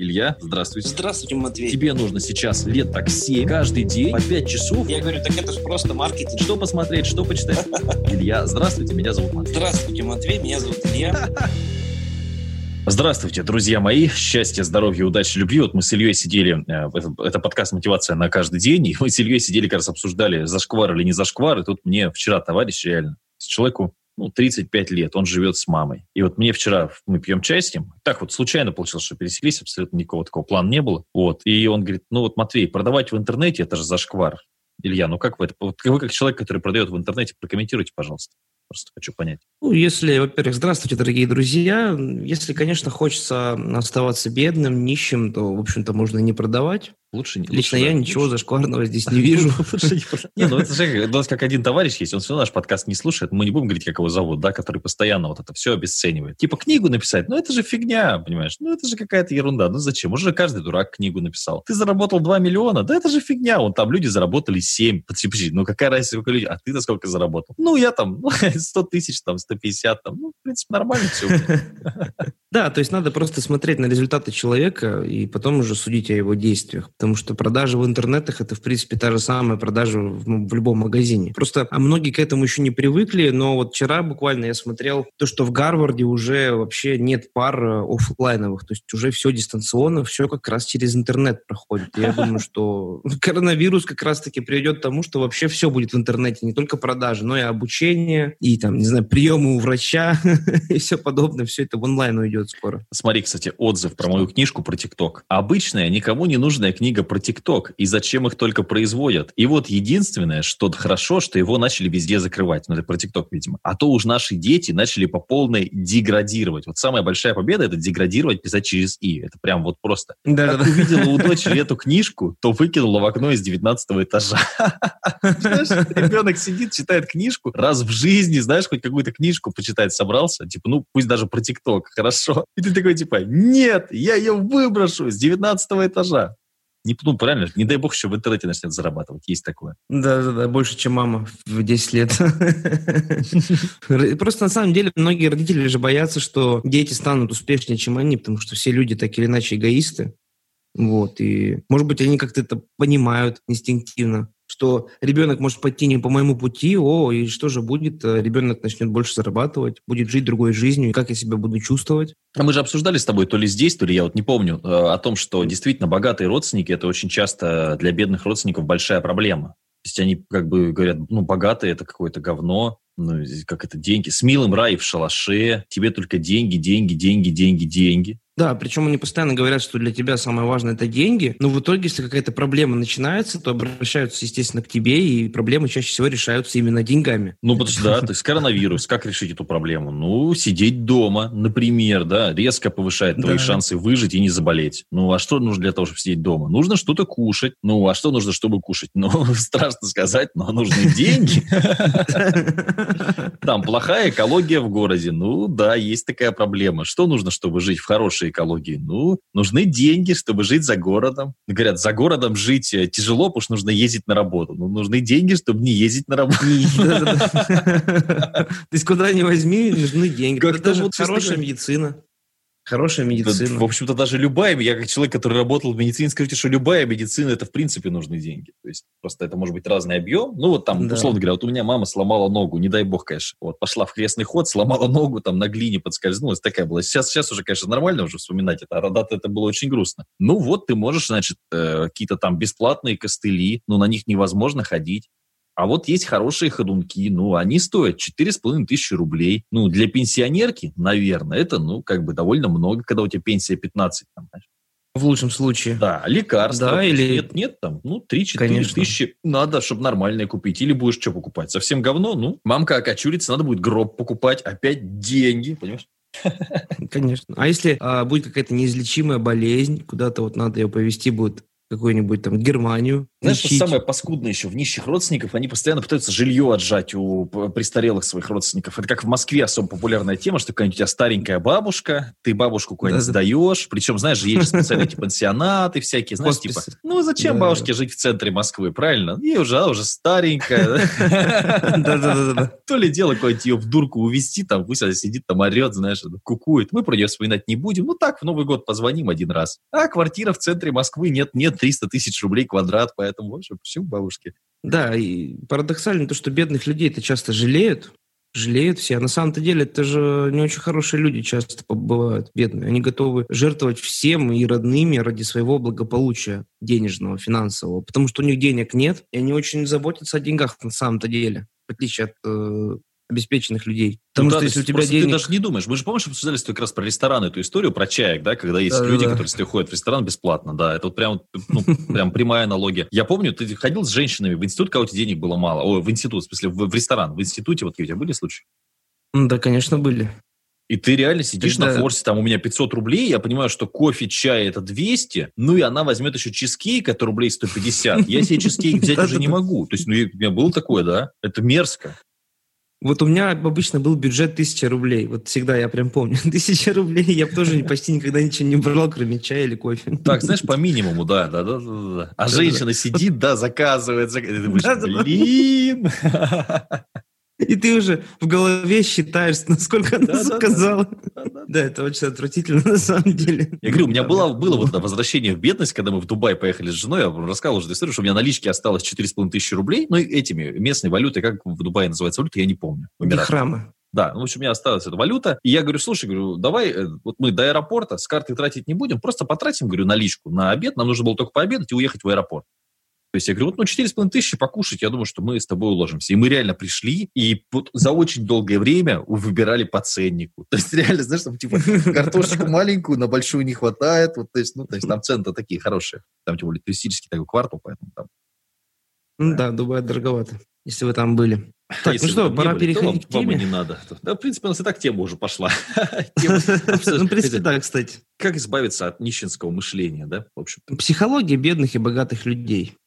Илья, здравствуйте. Здравствуйте, Матвей. Тебе нужно сейчас лет так 7, каждый день по 5 часов. Я говорю, так это же просто маркетинг. Что посмотреть, что почитать? Илья, здравствуйте, меня зовут Матвей. Здравствуйте, Матвей, меня зовут Илья. Здравствуйте, друзья мои. Счастья, здоровья, удачи, любви. Вот мы с Ильей сидели, э, это, это подкаст «Мотивация на каждый день», и мы с Ильей сидели, как раз обсуждали, зашквар или не зашквар, и тут мне вчера товарищ реально, человеку ну, 35 лет, он живет с мамой. И вот мне вчера, мы пьем чай с ним, так вот случайно получилось, что пересеклись, абсолютно никакого такого плана не было. Вот, и он говорит, ну вот, Матвей, продавать в интернете, это же зашквар. Илья, ну как вы это, вот вы как человек, который продает в интернете, прокомментируйте, пожалуйста. Просто хочу понять. Ну, если, во-первых, здравствуйте, дорогие друзья. Если, конечно, хочется оставаться бедным, нищим, то, в общем-то, можно не продавать. Лучше, Лично лучше, я да, ничего лучше. зашкварного здесь не вижу. Не, ну это же у нас как один товарищ есть, он все наш подкаст не слушает, мы не будем говорить, как его зовут, да, который постоянно вот это все обесценивает. Типа книгу написать, ну это же фигня, понимаешь, ну это же какая-то ерунда, ну зачем? Уже каждый дурак книгу написал. Ты заработал 2 миллиона, да это же фигня, вон там люди заработали 7. Подожди, ну какая разница, сколько людей, а ты-то сколько заработал? Ну я там ну, 100 тысяч, там 150, там, ну в принципе нормально все. Да, то есть надо просто смотреть на результаты человека и потом уже судить о его действиях, потому что продажи в интернетах это, в принципе, та же самая продажа в, в любом магазине. Просто а многие к этому еще не привыкли, но вот вчера буквально я смотрел то, что в Гарварде уже вообще нет пар э, офлайновых, то есть уже все дистанционно, все как раз через интернет проходит. Я думаю, что коронавирус как раз-таки приведет к тому, что вообще все будет в интернете, не только продажи, но и обучение, и там, не знаю, приемы у врача и все подобное, все это в онлайн уйдет скоро. Смотри, кстати, отзыв про мою книжку про ТикТок. Обычная, никому не нужная книга про ТикТок. И зачем их только производят. И вот единственное, что хорошо, что его начали везде закрывать. Ну, это про ТикТок, видимо. А то уж наши дети начали по полной деградировать. Вот самая большая победа – это деградировать, писать через «и». Это прям вот просто. Да, Как увидела у дочери эту книжку, то выкинула в окно из 19 этажа. Знаешь, ребенок сидит, читает книжку. Раз в жизни, знаешь, хоть какую-то книжку почитать собрался. Типа, ну, пусть даже про ТикТок. Хорошо. И ты такой, типа, нет, я ее выброшу с 19 этажа. Не, ну, правильно, не дай бог еще в интернете начнет зарабатывать. Есть такое. Да, да, да, больше, чем мама в 10 лет. Просто на самом деле многие родители же боятся, что дети станут успешнее, чем они, потому что все люди так или иначе эгоисты. Вот, и, может быть, они как-то это понимают инстинктивно, что ребенок может пойти не по моему пути, о, и что же будет? Э, Ребенок начнет больше зарабатывать, будет жить другой жизнью, как я себя буду чувствовать? А мы же обсуждали с тобой то ли здесь, то ли я вот не помню, э, о том, что действительно богатые родственники – это очень часто для бедных родственников большая проблема. То есть они как бы говорят, ну, богатые – это какое-то говно, ну, как это, деньги. С милым рай в шалаше, тебе только деньги, деньги, деньги, деньги, деньги. Да, причем они постоянно говорят, что для тебя самое важное это деньги, но в итоге, если какая-то проблема начинается, то обращаются, естественно, к тебе, и проблемы чаще всего решаются именно деньгами. Ну, потому что, да, то есть коронавирус, как решить эту проблему? Ну, сидеть дома, например, да, резко повышает твои Да. шансы выжить и не заболеть. Ну, а что нужно для того, чтобы сидеть дома? Нужно что-то кушать. Ну, а что нужно, чтобы кушать? Ну, страшно сказать, но нужны деньги. Там плохая экология в городе. Ну, да, есть такая проблема. Что нужно, чтобы жить в хорошей экологии? Ну, нужны деньги, чтобы жить за городом. Говорят, за городом жить э, тяжело, потому что нужно ездить на работу. Ну, нужны деньги, чтобы не ездить на работу. То есть куда ни возьми, нужны деньги. Это даже вот, честно хорошая медицина. Да. В общем-то, даже любая, я как человек, который работал в медицине, скажите, что любая медицина, это в принципе нужны деньги. То есть просто это может быть разный объем. Ну вот там, Да. условно говоря, вот у меня мама сломала ногу, не дай бог, конечно. Вот пошла в крестный ход, сломала ногу, там на глине подскользнулась, такая была. Сейчас, сейчас уже, конечно, нормально уже вспоминать это, а когда-то это было очень грустно. Ну вот ты можешь, значит, э, какие-то там бесплатные костыли, но на них невозможно ходить. А вот есть хорошие ходунки, ну, они стоят 4,5 тысячи рублей. Ну, для пенсионерки, наверное, это, ну, как бы довольно много, когда у тебя пенсия 15, там, знаешь. В лучшем случае. Да, лекарства. Да, или- Нет, нет, там, ну, 3-4 Конечно. тысячи надо, чтобы нормальное купить. Или будешь что покупать? Совсем говно? Ну, мамка окочурится, надо будет гроб покупать. Опять деньги, понимаешь? Конечно. А если а, будет какая-то неизлечимая болезнь, куда-то вот надо ее повезти будет какую-нибудь там Германию. Знаешь, что самое паскудное еще? В нищих родственников они постоянно пытаются жилье отжать у престарелых своих родственников. Это как в Москве особо популярная тема, что какая-нибудь у тебя старенькая бабушка, ты бабушку куда-нибудь Да-да. сдаешь. Причем, знаешь, есть специальные эти пансионаты всякие, знаешь, типа, ну зачем Да. бабушке жить в центре Москвы, правильно? Ей уже, она уже старенькая. То ли дело какое-нибудь ее в дурку увезти, там пусть она сидит, там орет, знаешь, кукует. Мы про нее вспоминать не будем. Ну так, в Новый год позвоним один раз. А квартира в центре Москвы нет, нет, 300 тысяч рублей квадрат, поэтому, в общем, почему бабушки? Да, и парадоксально то, что бедных людей это часто жалеют, жалеют все. А на самом-то деле это же не очень хорошие люди часто бывают бедные. Они готовы жертвовать всем и родными ради своего благополучия денежного, финансового, потому что у них денег нет, и они очень заботятся о деньгах на самом-то деле, в отличие от э, обеспеченных людей. Потому Ну что да, если у тебя денег... Ты даже не думаешь. Мы же, помнишь, обсуждали с тобой как раз про ресторан эту историю, про чаек, да, когда есть Да-да-да. люди, которые, если ходят в ресторан, бесплатно, да. Это вот прям, ну, прям прямая аналогия. Я помню, ты ходил с женщинами в институт, когда у тебя денег было мало. Ой, в институт, в смысле, в, в ресторан. В институте вот у тебя были случаи? М, Да, конечно, были. И ты реально сидишь Тогда- на форсе, там у меня 500 рублей, я понимаю, что кофе, чай это 200, ну и она возьмет еще чизкейк, это рублей 150. Я себе чизкейк взять уже не могу. То есть, ну, у меня было такое, да? Это мерзко. Вот у меня обычно был бюджет 1000 рублей. Вот всегда я прям помню. 1000 рублей я тоже почти никогда ничего не брал, кроме чая или кофе. Так, знаешь, по минимуму, да, да, да, да, да. А женщина сидит, да, заказывает, ты думаешь, блин. И ты уже в голове считаешь, насколько она заказала. Да, это очень отвратительно на самом деле. Я говорю, у меня Да, было, да. было вот это возвращение в бедность, когда мы в Дубай поехали с женой, я вам рассказывал уже историю, что у меня налички осталось 4,5 тысячи рублей, ну, и этими местной валютой, как в Дубае называется валюта, я не помню. Дихрама. Да, ну, в общем, у меня осталась эта валюта. И я говорю, слушай, говорю, давай, э, вот мы до аэропорта с карты тратить не будем, просто потратим, говорю, наличку на обед. Нам нужно было только пообедать и уехать в аэропорт. То есть я говорю, вот, ну, 4,5 тысячи покушать, я думаю, что мы с тобой уложимся. И мы реально пришли, и за очень долгое время выбирали по ценнику. То есть реально, знаешь, там, типа, картошечку маленькую, на большую не хватает. Вот, то есть, ну, то есть там цены-то такие хорошие. Там, тем более, туристический такой квартал, поэтому там Ну Да, Дубай дороговато, если вы там были. Так, Если ну что, пора были, то переходить к вам- вам и теме. не надо. Да, в принципе, у нас и так тема уже пошла. Ну, в принципе, да, кстати. Как избавиться от нищенского мышления, да, в общем Психология бедных и богатых людей.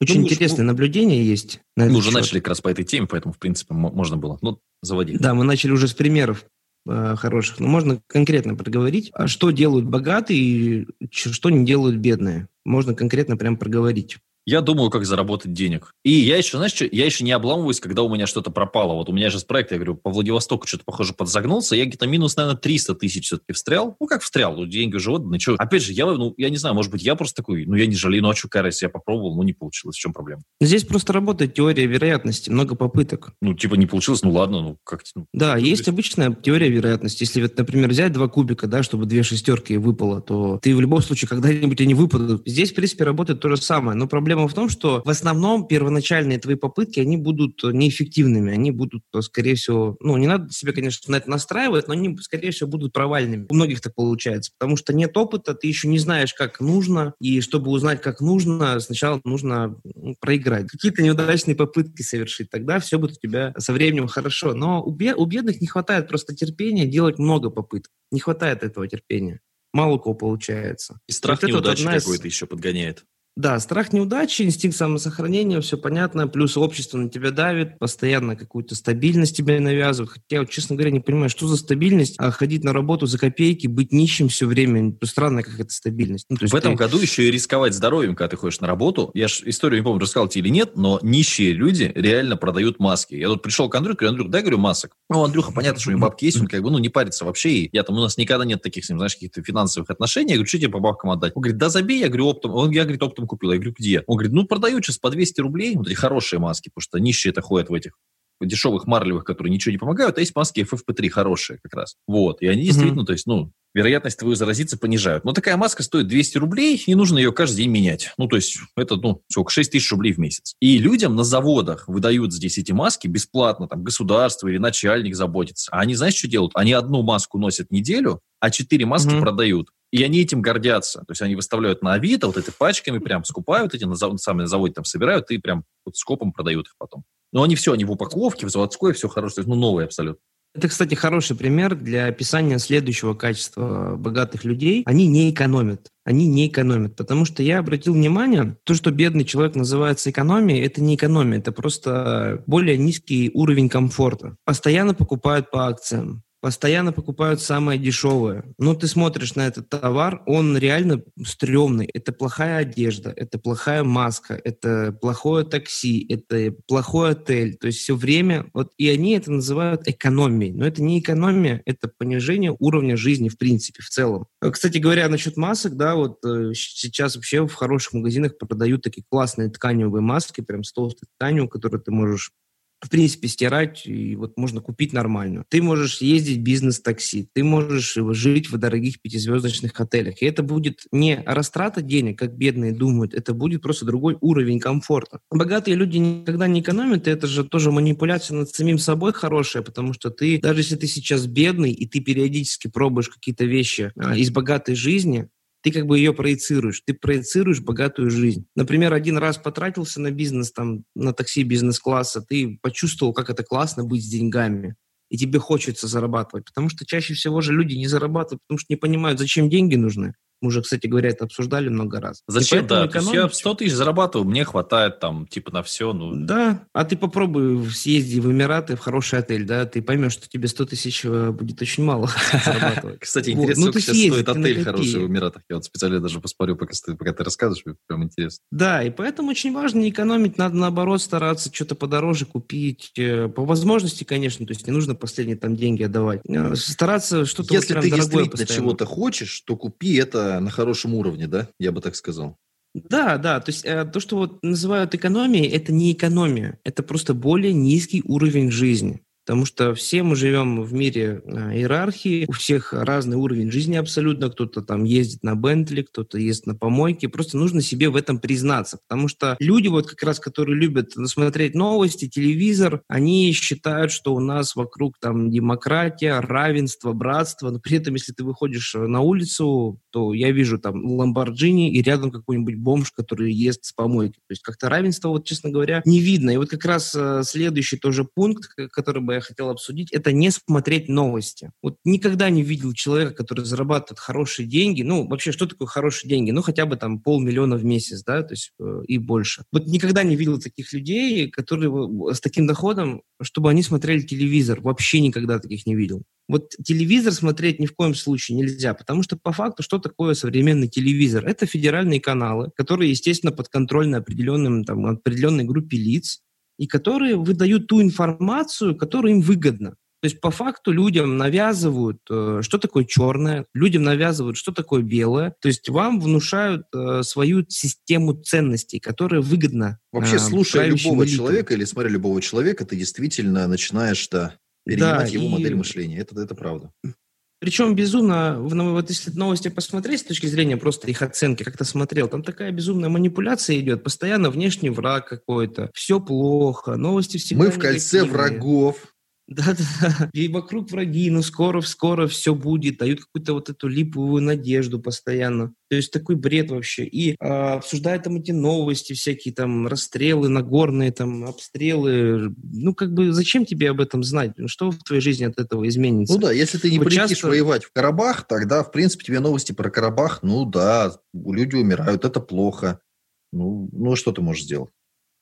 Очень Ну, интересное наблюдение есть. на Мы уже счет. начали как раз по этой теме, поэтому, в принципе, можно было. Ну, заводи. Да, мы начали уже с примеров э, хороших. Но можно конкретно проговорить, а что делают богатые и что не делают бедные. Можно конкретно прям проговорить. Я думаю, как заработать денег. И я еще, знаешь, что, я еще не обламываюсь, когда у меня что-то пропало. Вот у меня же с проекта, я говорю, по Владивостоку что-то, похоже, подзагнулся. Я где-то минус, наверное, 300 тысяч все-таки встрял. Ну, как встрял, ну, деньги уже отданы. Чё? Опять же, я, ну, я не знаю, может быть, я просто такой, ну, я не жалею, ну, а что, карась, я попробовал, ну, не получилось. В чем проблема? Здесь просто работает теория вероятности, много попыток. Ну, типа, не получилось, ну, ладно, ну, как ну, Да, есть то обычная теория вероятности. Если, вот, например, взять два кубика, да, чтобы две шестерки выпало, то ты в любом случае когда-нибудь они выпадут. Здесь, в принципе, работает то же самое. Но проблема в том, что в основном первоначальные твои попытки, они будут неэффективными. Они будут, э, скорее всего, ну, не надо себя, конечно, на это настраивать, но они, скорее всего, будут провальными. У многих так получается. Потому что нет опыта, ты еще не знаешь, как нужно. И чтобы узнать, как нужно, сначала нужно ну, проиграть. Какие-то неудачные попытки совершить. Тогда все будет у тебя со временем хорошо. Но у, бе- у бедных не хватает просто терпения делать много попыток. Не хватает этого терпения. Мало кого получается. И страх Вот неудачи из- какой-то еще подгоняет. Да, страх неудачи, инстинкт самосохранения, все понятно. Плюс общество на тебя давит, постоянно какую-то стабильность тебе навязывают. Хотя вот, честно говоря, не понимаю, что за стабильность, а ходить на работу за копейки, быть нищим все время. Ну, Странная какая-то стабильность. Ну, В этом ты- году еще и рисковать здоровьем, когда ты ходишь на работу. Я ж историю не помню, рассказал тебе или нет, но нищие люди реально продают маски. Я тут пришел к Андрюхе, говорю, Андрюх, дай, говорю, масок. Ну, Андрюха, понятно, что у него бабки есть, он как бы, ну, не парится вообще. И я там, у нас никогда нет таких, знаешь, каких-то финансовых отношений. Я говорю, что тебе по бабкам отдать? Он говорит, да забей, я говорю, оптом. Он, я, говорит, оптом купил. Я говорю, где? Он говорит, ну, продаю сейчас по 200 рублей, вот эти хорошие маски, потому что нищие это ходят в этих дешевых марлевых, которые ничего не помогают, а есть маски FFP3 хорошие как раз. Вот. И они действительно, то есть, ну, вероятность твою заразиться понижают. Но такая маска стоит 200 рублей, и нужно ее каждый день менять. Ну, то есть, это, ну, сколько, 6 тысяч рублей в месяц. И людям на заводах выдают здесь эти маски бесплатно, там, государство или начальник заботится. А они, знаешь, что делают? Они одну маску носят неделю, а четыре маски Мгм. продают. И они этим гордятся. То есть они выставляют на Авито, вот эти пачками прям скупают эти, на, сами на заводе там собирают и прям вот скопом продают их потом. Но они все, они в упаковке, в заводской, все есть, ну, новые абсолютно. Это, кстати, хороший пример для описания следующего качества богатых людей. Они не экономят. Они не экономят. Потому что я обратил внимание, то, что бедный человек называется экономией, это не экономия, это просто более низкий уровень комфорта. Постоянно покупают по акциям постоянно покупают самое дешевое. Но ты смотришь на этот товар, он реально стрёмный. Это плохая одежда, это плохая маска, это плохое такси, это плохой отель. То есть все время, вот и они это называют экономией. Но это не экономия, это понижение уровня жизни в принципе, в целом. Кстати говоря, насчет масок, да, вот э, сейчас вообще в хороших магазинах продают такие классные тканевые маски, прям с толстой тканью, которые ты можешь в принципе, стирать, и вот можно купить нормальную. Ты можешь ездить бизнес-такси, ты можешь жить в дорогих пятизвездочных отелях. И это будет не растрата денег, как бедные думают, это будет просто другой уровень комфорта. Богатые люди никогда не экономят, и это же тоже манипуляция над самим собой хорошая, потому что ты, даже если ты сейчас бедный, и ты периодически пробуешь какие-то вещи а, из богатой жизни, ты как бы ее проецируешь, ты проецируешь богатую жизнь. Например, один раз потратился на бизнес, там, на такси бизнес-класса, ты почувствовал, как это классно быть с деньгами, и тебе хочется зарабатывать, потому что чаще всего же люди не зарабатывают, потому что не понимают, зачем деньги нужны. Мы уже, кстати говоря, это обсуждали много раз. Зачем, да? То есть я 100 тысяч зарабатываю, мне хватает там типа на все. Ну... Да, а ты попробуй съезди в Эмираты, в хороший отель, да, ты поймешь, что тебе 100 тысяч э, будет очень мало зарабатывать. Кстати, интересно, ну, сколько сейчас стоит отель хороший в Эмиратах. Я вот специально даже посмотрю, пока ты рассказываешь, мне прям интересно. Да, и поэтому очень важно не экономить, надо наоборот стараться что-то подороже купить. Э, по возможности, конечно, то есть не нужно последние там деньги отдавать. Э, стараться что-то Если ты действительно чего-то хочешь, то купи это на хорошем уровне, да, я бы так сказал. Да, да, то есть э, то, что вот называют экономией, это не экономия, это просто более низкий уровень жизни. Потому что все мы живем в мире э, иерархии, у всех разный уровень жизни абсолютно, кто-то там ездит на Бентли, кто-то ездит на помойке, просто нужно себе в этом признаться, потому что люди вот как раз, которые любят смотреть новости, телевизор, они считают, что у нас вокруг там демократия, равенство, братство, но при этом, если ты выходишь на улицу, то я вижу там Ламборджини и рядом какой-нибудь бомж, который ест с помойки. То есть как-то равенство, вот честно говоря, не видно. И вот как раз э, следующий тоже пункт, который бы я хотел обсудить, это не смотреть новости. Вот никогда не видел человека, который зарабатывает хорошие деньги. Ну, вообще, что такое хорошие деньги? Ну, хотя бы там полмиллиона в месяц, да, то есть э, и больше. Вот никогда не видел таких людей, которые с таким доходом, чтобы они смотрели телевизор. Вообще никогда таких не видел. Вот телевизор смотреть ни в коем случае нельзя, потому что по факту что такое современный телевизор? Это федеральные каналы, которые, естественно, подконтрольны определенным, там, определенной группе лиц, и которые выдают ту информацию, которая им выгодна. То есть по факту людям навязывают, э, что такое черное, людям навязывают, что такое белое. То есть вам внушают э, свою систему ценностей, которая выгодна. Вообще, э, слушая любого элитам. человека или смотря любого человека, ты действительно начинаешь да, перенимать да, его и... модель мышления. Это, это правда. Причем безумно, ну, вот если новости посмотреть с точки зрения просто их оценки, как-то смотрел, там такая безумная манипуляция идет, постоянно внешний враг какой-то, все плохо, новости всегда Мы в кольце врагов, да-да, и вокруг враги, ну скоро-скоро все будет, дают какую-то вот эту липовую надежду постоянно. То есть такой бред вообще. И а, обсуждают там эти новости всякие, там расстрелы нагорные, там обстрелы. Ну как бы зачем тебе об этом знать? Ну, что в твоей жизни от этого изменится? Ну да, если ты не вот полетишь часто... воевать в Карабах, тогда в принципе тебе новости про Карабах, ну да, люди умирают, это плохо. Ну, ну что ты можешь сделать?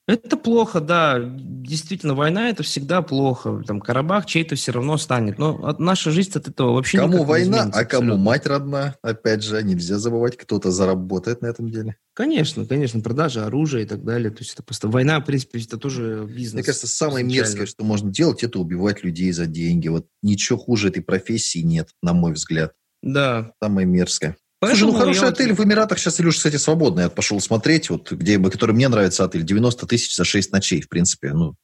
Это плохо, да. Действительно, война это всегда плохо. Там Карабах чей-то все равно станет. Но наша жизнь от этого вообще Кому война, а кому мать родна? Опять же, нельзя забывать, кто-то заработает на этом деле. Конечно, конечно, продажа оружия и так далее. То есть это просто война, в принципе, это тоже бизнес. Мне кажется, самое мерзкое, что можно делать, это убивать людей за деньги. Вот ничего хуже этой профессии нет, на мой взгляд. Да. Самое мерзкое. Поэтому Слушай, ну хороший отель вот... в Эмиратах сейчас, Илюш, кстати, свободный. Я пошел смотреть, вот где, который мне нравится отель, 90 тысяч за 6 ночей, в принципе. Ну,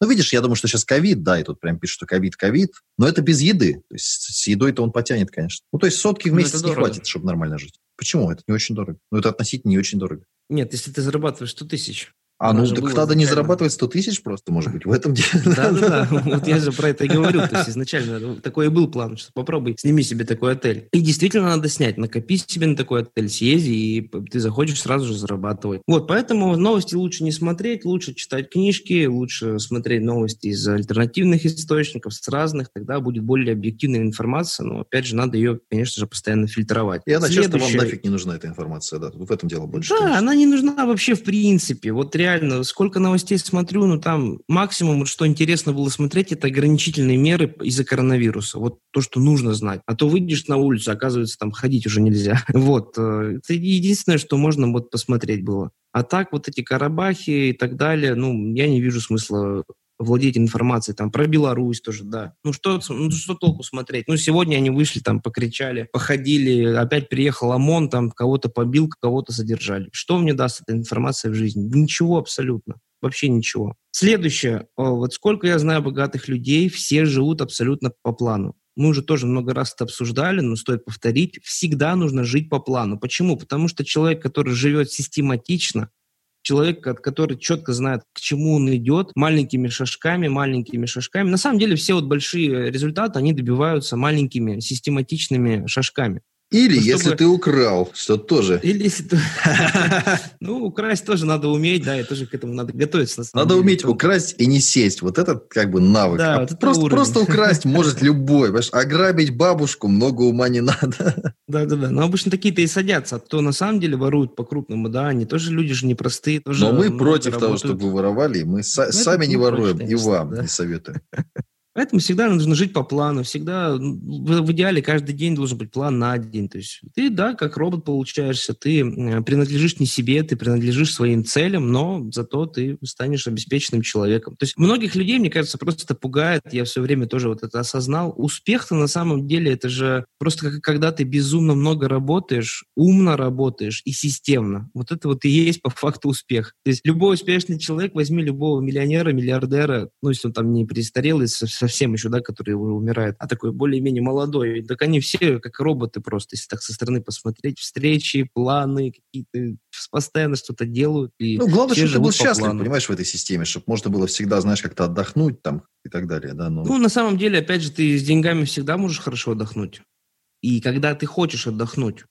ну, видишь, я думаю, что сейчас ковид, да, и тут прям пишут, что ковид, ковид, но это без еды. То есть с едой-то он потянет, конечно. Ну, то есть сотки в ну, месяц не хватит, чтобы нормально жить. Почему? Это не очень дорого. Ну, это относительно не очень дорого. Нет, если ты зарабатываешь 100 тысяч, А, ну так надо не зарабатывать 100 тысяч просто, может быть, в этом деле. Да-да-да, вот я же про это и говорю. То есть изначально такой и был план, что попробуй, сними себе такой отель. И действительно надо снять, накопи себе на такой отель, съезди, и ты заходишь сразу же зарабатывать. Вот, поэтому новости лучше не смотреть, лучше читать книжки, лучше смотреть новости из альтернативных источников, с разных, тогда будет более объективная информация, но, опять же, надо ее, конечно же, постоянно фильтровать. И она Следующая... часто вам нафиг не нужна, эта информация, да, в этом дело больше. Да, конечно. она не нужна вообще в принципе. Вот реально реально, сколько новостей смотрю, ну там максимум, что интересно было смотреть, это ограничительные меры из-за коронавируса. Вот то, что нужно знать. А то выйдешь на улицу, оказывается, там ходить уже нельзя. Вот. Э, это единственное, что можно вот посмотреть было. А так вот эти Карабахи и так далее, ну, я не вижу смысла владеть информацией, там, про Беларусь тоже, да. Ну, что, ну, что толку смотреть? Ну, сегодня они вышли, там, покричали, походили, опять приехал ОМОН, там, кого-то побил, кого-то задержали. Что мне даст эта информация в жизни? Ничего абсолютно. Вообще ничего. Следующее. Вот сколько я знаю богатых людей, все живут абсолютно по плану. Мы уже тоже много раз это обсуждали, но стоит повторить. Всегда нужно жить по плану. Почему? Потому что человек, который живет систематично, человек, который четко знает, к чему он идет, маленькими шажками, маленькими шажками. На самом деле все вот большие результаты, они добиваются маленькими систематичными шажками. Или ну, если ты украл, что тоже. Или если ты... Ну, украсть тоже надо уметь, да, и тоже к этому надо готовиться. Надо уметь украсть и не сесть. Вот этот как бы навык. Да, а просто, просто украсть может любой. Понимаешь? Ограбить бабушку много ума не надо. Да-да-да. Но обычно такие-то и садятся. А то на самом деле воруют по-крупному, да, они тоже люди же непростые. Тоже Но мы против того, чтобы вы воровали. Мы сами не воруем и вам не советуем. Поэтому всегда нужно жить по плану, всегда в идеале каждый день должен быть план на день. То есть ты, да, как робот получаешься, ты принадлежишь не себе, ты принадлежишь своим целям, но зато ты станешь обеспеченным человеком. То есть многих людей, мне кажется, просто это пугает, я все время тоже вот это осознал. Успех-то на самом деле это же просто как, когда ты безумно много работаешь, умно работаешь и системно. Вот это вот и есть по факту успех. То есть любой успешный человек, возьми любого миллионера, миллиардера, ну, если он там не престарелый, совсем еще, да, который уже умирает, а такой более-менее молодой. Так они все как роботы просто, если так со стороны посмотреть. Встречи, планы какие-то, постоянно что-то делают. И ну, главное, чтобы ты был счастлив, плану. понимаешь, в этой системе, чтобы можно было всегда, знаешь, как-то отдохнуть там и так далее, да. Но... Ну, на самом деле, опять же, ты с деньгами всегда можешь хорошо отдохнуть. И когда ты хочешь отдохнуть.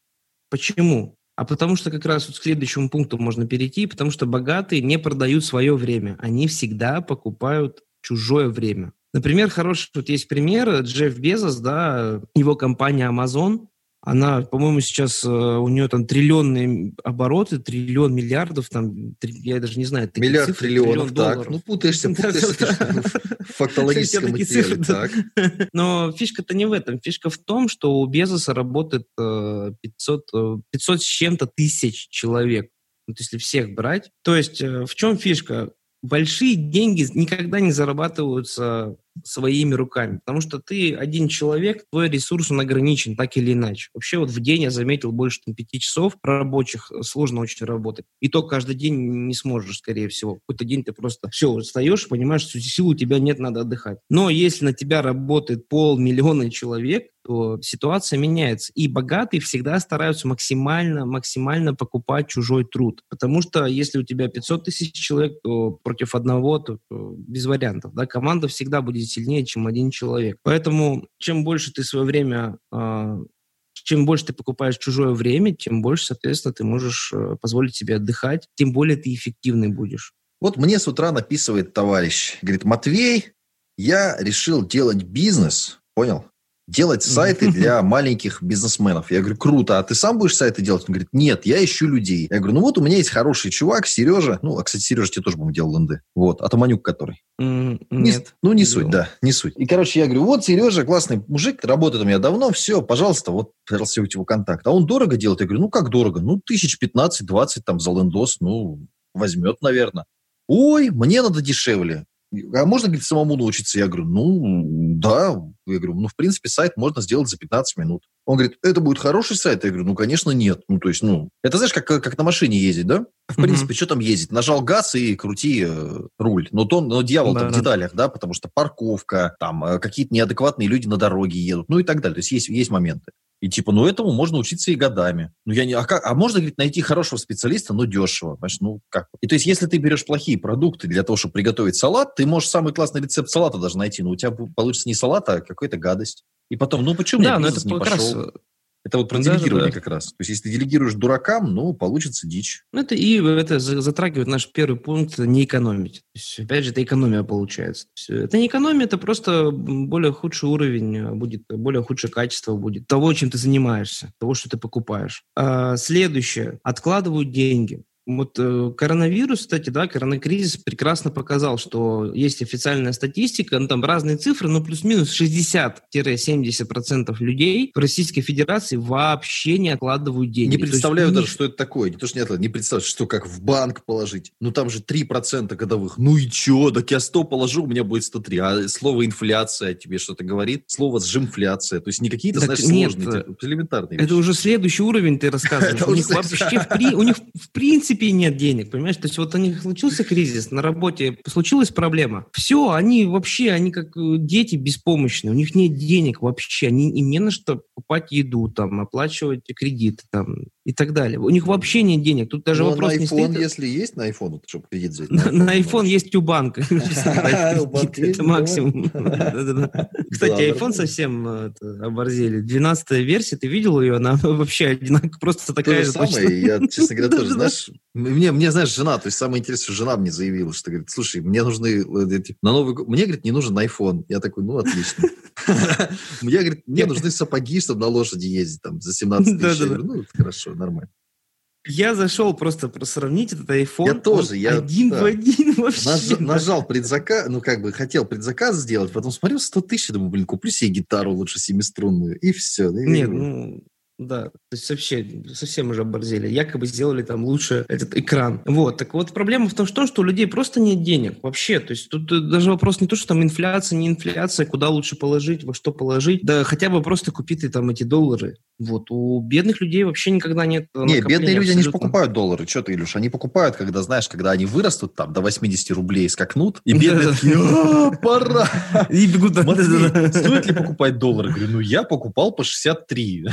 Почему? А потому что как раз вот к следующему пункту можно перейти, потому что богатые не продают свое время. Они всегда покупают чужое время. Например, хороший вот есть пример, Джефф Безос, да, его компания Amazon, она, по-моему, сейчас э, у нее там триллионные обороты, триллион миллиардов, там, три, я даже не знаю, Миллиард цифры, триллионов, триллион так. Ну, путаешься, путаешься в фактологическом материале, так. Но фишка-то не в этом. Фишка в том, что у Безоса работает 500, э, 500 э, с чем-то тысяч человек. Вот если всех брать. То есть в чем фишка? Большие деньги никогда не зарабатываются своими руками, потому что ты один человек, твой ресурс он ограничен так или иначе. Вообще вот в день я заметил больше там, пяти часов рабочих, э, сложно очень работать. И то каждый день не сможешь, скорее всего. Какой-то день ты просто все, встаешь, понимаешь, что сил у тебя нет, надо отдыхать. Но если на тебя работает полмиллиона человек, то ситуация меняется. И богатые всегда стараются максимально, максимально покупать чужой труд. Потому что если у тебя 500 тысяч человек, то против одного, то, без вариантов. Да? Команда всегда будет сильнее, чем один человек. Поэтому чем больше ты свое время э, чем больше ты покупаешь чужое время, тем больше, соответственно, ты можешь э, позволить себе отдыхать, тем более ты эффективный будешь. Вот мне с утра написывает товарищ, говорит, Матвей, я решил делать бизнес, понял? Делать сайты для маленьких бизнесменов. Я говорю, круто, а ты сам будешь сайты делать? Он говорит, нет, я ищу людей. Я говорю, ну вот у меня есть хороший чувак, Сережа. Ну, а, кстати, Сережа тебе тоже, по-моему, делал ленды. Вот, а Таманюк который. Mm, не, нет. Ну, не суть, да, не суть. И, короче, я говорю, вот Сережа, классный мужик, работает у меня давно, все, пожалуйста, вот, пожалуйста, его контакт. А он дорого делает? Я говорю, ну, как дорого? Ну, тысяч пятнадцать-двадцать там за лендос, ну, возьмет, наверное. Ой, мне надо дешевле а можно, говорит, самому научиться? Я говорю, ну, да. Я говорю, ну, в принципе, сайт можно сделать за 15 минут. Он говорит, это будет хороший сайт? Я говорю, ну, конечно, нет. Ну, то есть, ну, это знаешь, как, как на машине ездить, да? В принципе, mm-hmm. что там ездить? Нажал газ и крути э, руль. Но, то, но дьявол да, там в деталях, да, потому что парковка, там э, какие-то неадекватные люди на дороге едут, ну и так далее. То есть есть, есть моменты. И типа, ну этому можно учиться и годами. Ну я не, а, как, а можно, говорит, найти хорошего специалиста, но дешево. Понимаешь, ну как? И то есть, если ты берешь плохие продукты для того, чтобы приготовить салат, ты можешь самый классный рецепт салата даже найти, но у тебя получится не салат, а какая-то гадость. И потом, ну почему да, мне бизнес не пошел? Это вот про да, делегирование да. как раз. То есть, если ты делегируешь дуракам, ну, получится дичь. Ну, это и это затрагивает наш первый пункт не экономить. То есть, опять же, это экономия получается. Есть, это не экономия, это просто более худший уровень а, будет, более худшее качество будет того, чем ты занимаешься, того, что ты покупаешь. А, следующее. Откладывают деньги. Вот э, коронавирус, кстати, да, коронакризис прекрасно показал, что есть официальная статистика, ну, там разные цифры, но плюс-минус 60-70% людей в Российской Федерации вообще не откладывают деньги. Не представляю даже, них... что это такое. Не то, что не откладывают, не представляю, что как в банк положить. Ну, там же 3% годовых. Ну и чё? Так я 100 положу, у меня будет 103. А слово инфляция тебе что-то говорит? Слово сжимфляция. То есть не какие-то, знаешь, нет, сложные, типа, элементарные Это уже следующий уровень ты рассказываешь. У них вообще, у них в принципе принципе нет денег, понимаешь? То есть вот у них случился кризис на работе, случилась проблема. Все, они вообще, они как э, дети беспомощные, у них нет денег вообще, они, им не на что покупать еду, там, оплачивать кредиты там, и так далее. У них вообще нет денег. Тут даже Но ну, вопрос на iPhone, не стоит. если есть на iPhone, чтобы кредит взять. На, на iPhone есть у банка. Это максимум. Кстати, iPhone совсем э, оборзели. 12 версия, ты видел ее? Она вообще одинаково, просто такая же. Я, честно говоря, тоже, знаешь, мне, мне, знаешь, жена, то есть самое интересное, жена мне заявила, что говорит, слушай, мне нужны на Новый год, мне, говорит, не нужен iPhone. Я такой, ну, отлично. Мне, говорит, мне нужны сапоги, чтобы на лошади ездить там за 17 тысяч. Я ну, хорошо, нормально. Я зашел просто сравнить этот iPhone. Я тоже. Я, один да. в один вообще. Наж, да. Нажал предзаказ, ну как бы хотел предзаказ сделать, потом смотрю 100 тысяч, думаю, блин, куплю себе гитару лучше семиструнную, и все. Нет, ну, да, то есть вообще совсем уже оборзели. Якобы сделали там лучше этот экран. Вот, так вот проблема в том, что у людей просто нет денег вообще. То есть тут э, даже вопрос не то, что там инфляция, не инфляция, куда лучше положить, во что положить. Да хотя бы просто купить там эти доллары. Вот, у бедных людей вообще никогда нет Не, бедные люди, они же покупают доллары. Что ты, Илюш, они покупают, когда, знаешь, когда они вырастут там до 80 рублей скакнут, и бедные такие, «А, пора. И бегут. Стоит ли покупать доллары? Говорю, ну я покупал по 63.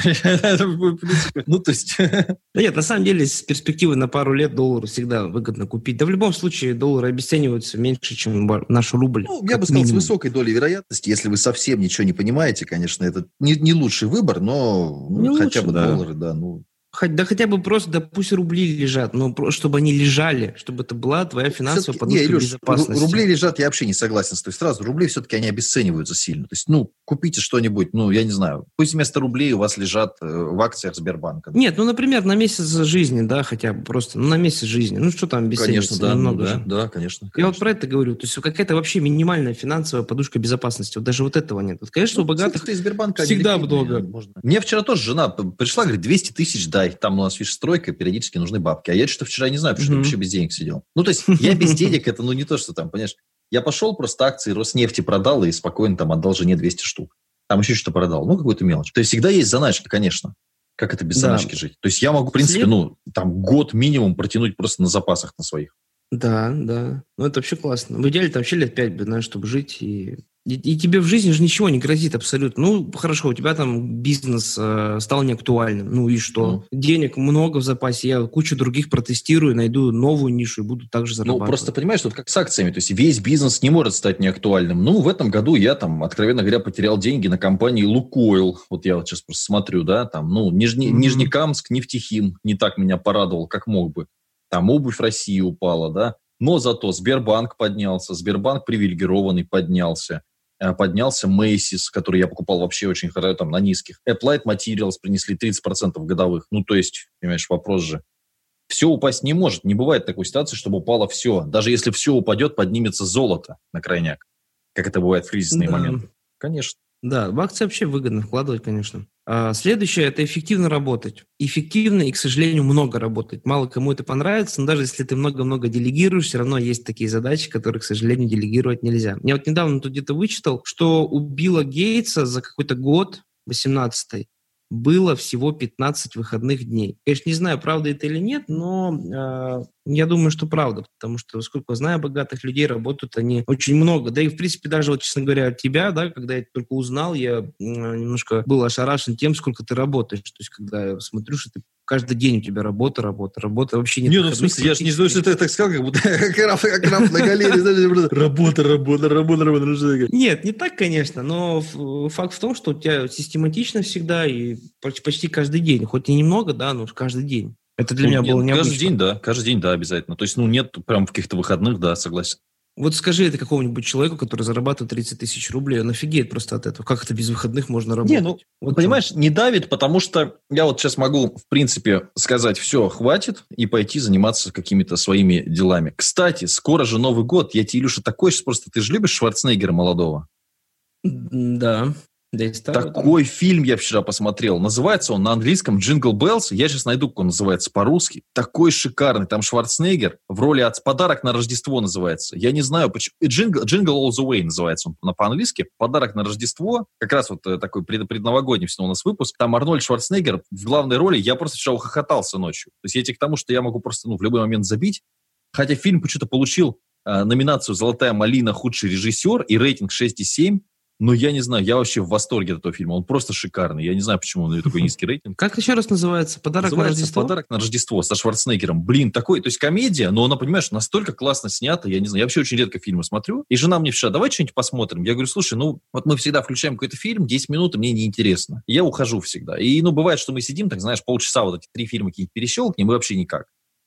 Ну, то есть... Да нет, на самом деле, с перспективы на пару лет доллар всегда выгодно купить. Да в любом случае доллары обесцениваются меньше, чем наш рубль. Ну, я бы сказал, с высокой долей вероятности, если вы совсем ничего не понимаете, конечно, это не, не лучший выбор, но ну, хотя бы доллары, да, ну, да хотя бы просто, да пусть рубли лежат, но чтобы они лежали, чтобы это была твоя финансовая подушка не, Илюш, безопасности. Рубли лежат, я вообще не согласен с тобой. Сразу рубли все-таки они обесцениваются сильно. То есть, ну, купите что-нибудь, ну, я не знаю, пусть вместо рублей у вас лежат э, в акциях Сбербанка. Нет, ну, например, на месяц жизни, да, хотя бы просто, ну, на месяц жизни. Ну, что там обесценивается? Конечно, да, ну, да, да, конечно, конечно. Я вот про это говорю. То есть какая-то вообще минимальная финансовая подушка безопасности. Вот даже вот этого нет. Вот, конечно, ну, у богатых Сбербанка всегда много. Можно. Мне вчера тоже жена пришла, говорит, 200 тысяч дай, там у нас, видишь, стройка, периодически нужны бабки. А я что вчера не знаю, что mm-hmm. вообще без денег сидел. Ну, то есть я без денег, это ну не то, что там, понимаешь, я пошел, просто акции Роснефти продал и спокойно там отдал жене 200 штук. Там еще что-то продал. Ну, какую-то мелочь. То есть всегда есть заначка, конечно. Как это без да. заначки жить? То есть я могу, в принципе, След... ну, там год минимум протянуть просто на запасах на своих. Да, да. Ну, это вообще классно. В идеале там вообще лет пять, знаешь, чтобы жить и и, и тебе в жизни же ничего не грозит абсолютно. Ну, хорошо, у тебя там бизнес э, стал неактуальным. Ну и что? Mm. Денег много в запасе, я кучу других протестирую, найду новую нишу и буду также ну, зарабатывать. Ну, просто понимаешь, тут как с акциями. То есть весь бизнес не может стать неактуальным. Ну, в этом году я там, откровенно говоря, потерял деньги на компании Лукойл. Вот я вот сейчас просто смотрю, да, там, ну, Нижний, mm-hmm. Нижнекамск, Нефтехим не так меня порадовал, как мог бы. Там обувь России упала, да. Но зато Сбербанк поднялся, Сбербанк привилегированный поднялся. Э, поднялся Macy's, который я покупал вообще очень хорошо, там, на низких. Applied Materials принесли 30% годовых. Ну, то есть, понимаешь, вопрос же. Все упасть не может. Не бывает такой ситуации, чтобы упало все. Даже если все упадет, поднимется золото на крайняк. Как это бывает в кризисные да. моменты. Конечно. Да, в акции вообще выгодно вкладывать, конечно. А следующее – это эффективно работать. Эффективно и, к сожалению, много работать. Мало кому это понравится, но даже если ты много-много делегируешь, все равно есть такие задачи, которые, к сожалению, делегировать нельзя. Я вот недавно тут где-то вычитал, что у Билла Гейтса за какой-то год, 18-й, было всего 15 выходных дней. Конечно, не знаю, правда это или нет, но э, я думаю, что правда, потому что, сколько знаю богатых людей, работают они очень много. Да и, в принципе, даже, вот, честно говоря, от тебя, да, когда я только узнал, я немножко был ошарашен тем, сколько ты работаешь. То есть, когда я смотрю, что ты каждый день у тебя работа, работа, работа, вообще нет. Не, ну в смысле, я же не знаю, что ты так сказал, как будто как раб на галерее. Работа, работа, работа, работа. Нет, не так, конечно, но факт в том, что у тебя систематично всегда и почти каждый день, хоть и немного, да, но каждый день. Это для ну, меня нет, было необычно. Каждый день, да, каждый день, да, обязательно. То есть, ну, нет прям каких-то выходных, да, согласен. Вот скажи это какому-нибудь человеку, который зарабатывает 30 тысяч рублей, он офигеет просто от этого. Как это без выходных можно работать? Не, ну, вот понимаешь, не давит, потому что я вот сейчас могу, в принципе, сказать, все, хватит, и пойти заниматься какими-то своими делами. Кстати, скоро же Новый год. Я тебе, Илюша, такой сейчас просто... Ты же любишь Шварценеггера молодого? Да. Такой фильм я вчера посмотрел. Называется он на английском «Jingle Bells». Я сейчас найду, как он называется по-русски. Такой шикарный. Там Шварценеггер в роли от «Подарок на Рождество» называется. Я не знаю, почему. «Jingle, Jingle All the Way» называется он по-английски. «Подарок на Рождество». Как раз вот э, такой пред, предновогодний у нас выпуск. Там Арнольд Шварценеггер в главной роли. Я просто вчера ухохотался ночью. То есть я к тому, что я могу просто ну, в любой момент забить. Хотя фильм почему-то получил э, номинацию «Золотая малина. Худший режиссер» и рейтинг 6,7. Но я не знаю, я вообще в восторге от этого фильма. Он просто шикарный. Я не знаю, почему у него такой низкий рейтинг. Как еще раз называется? Подарок называется на Рождество? Подарок на Рождество со Шварценеггером. Блин, такой, то есть комедия, но она, понимаешь, настолько классно снята. Я не знаю, я вообще очень редко фильмы смотрю. И жена мне вчера, давай что-нибудь посмотрим. Я говорю, слушай, ну вот мы всегда включаем какой-то фильм, 10 минут, и мне неинтересно. Я ухожу всегда. И, ну, бывает, что мы сидим, так знаешь, полчаса вот эти три фильма какие-нибудь перещелкнем, и вообще никак.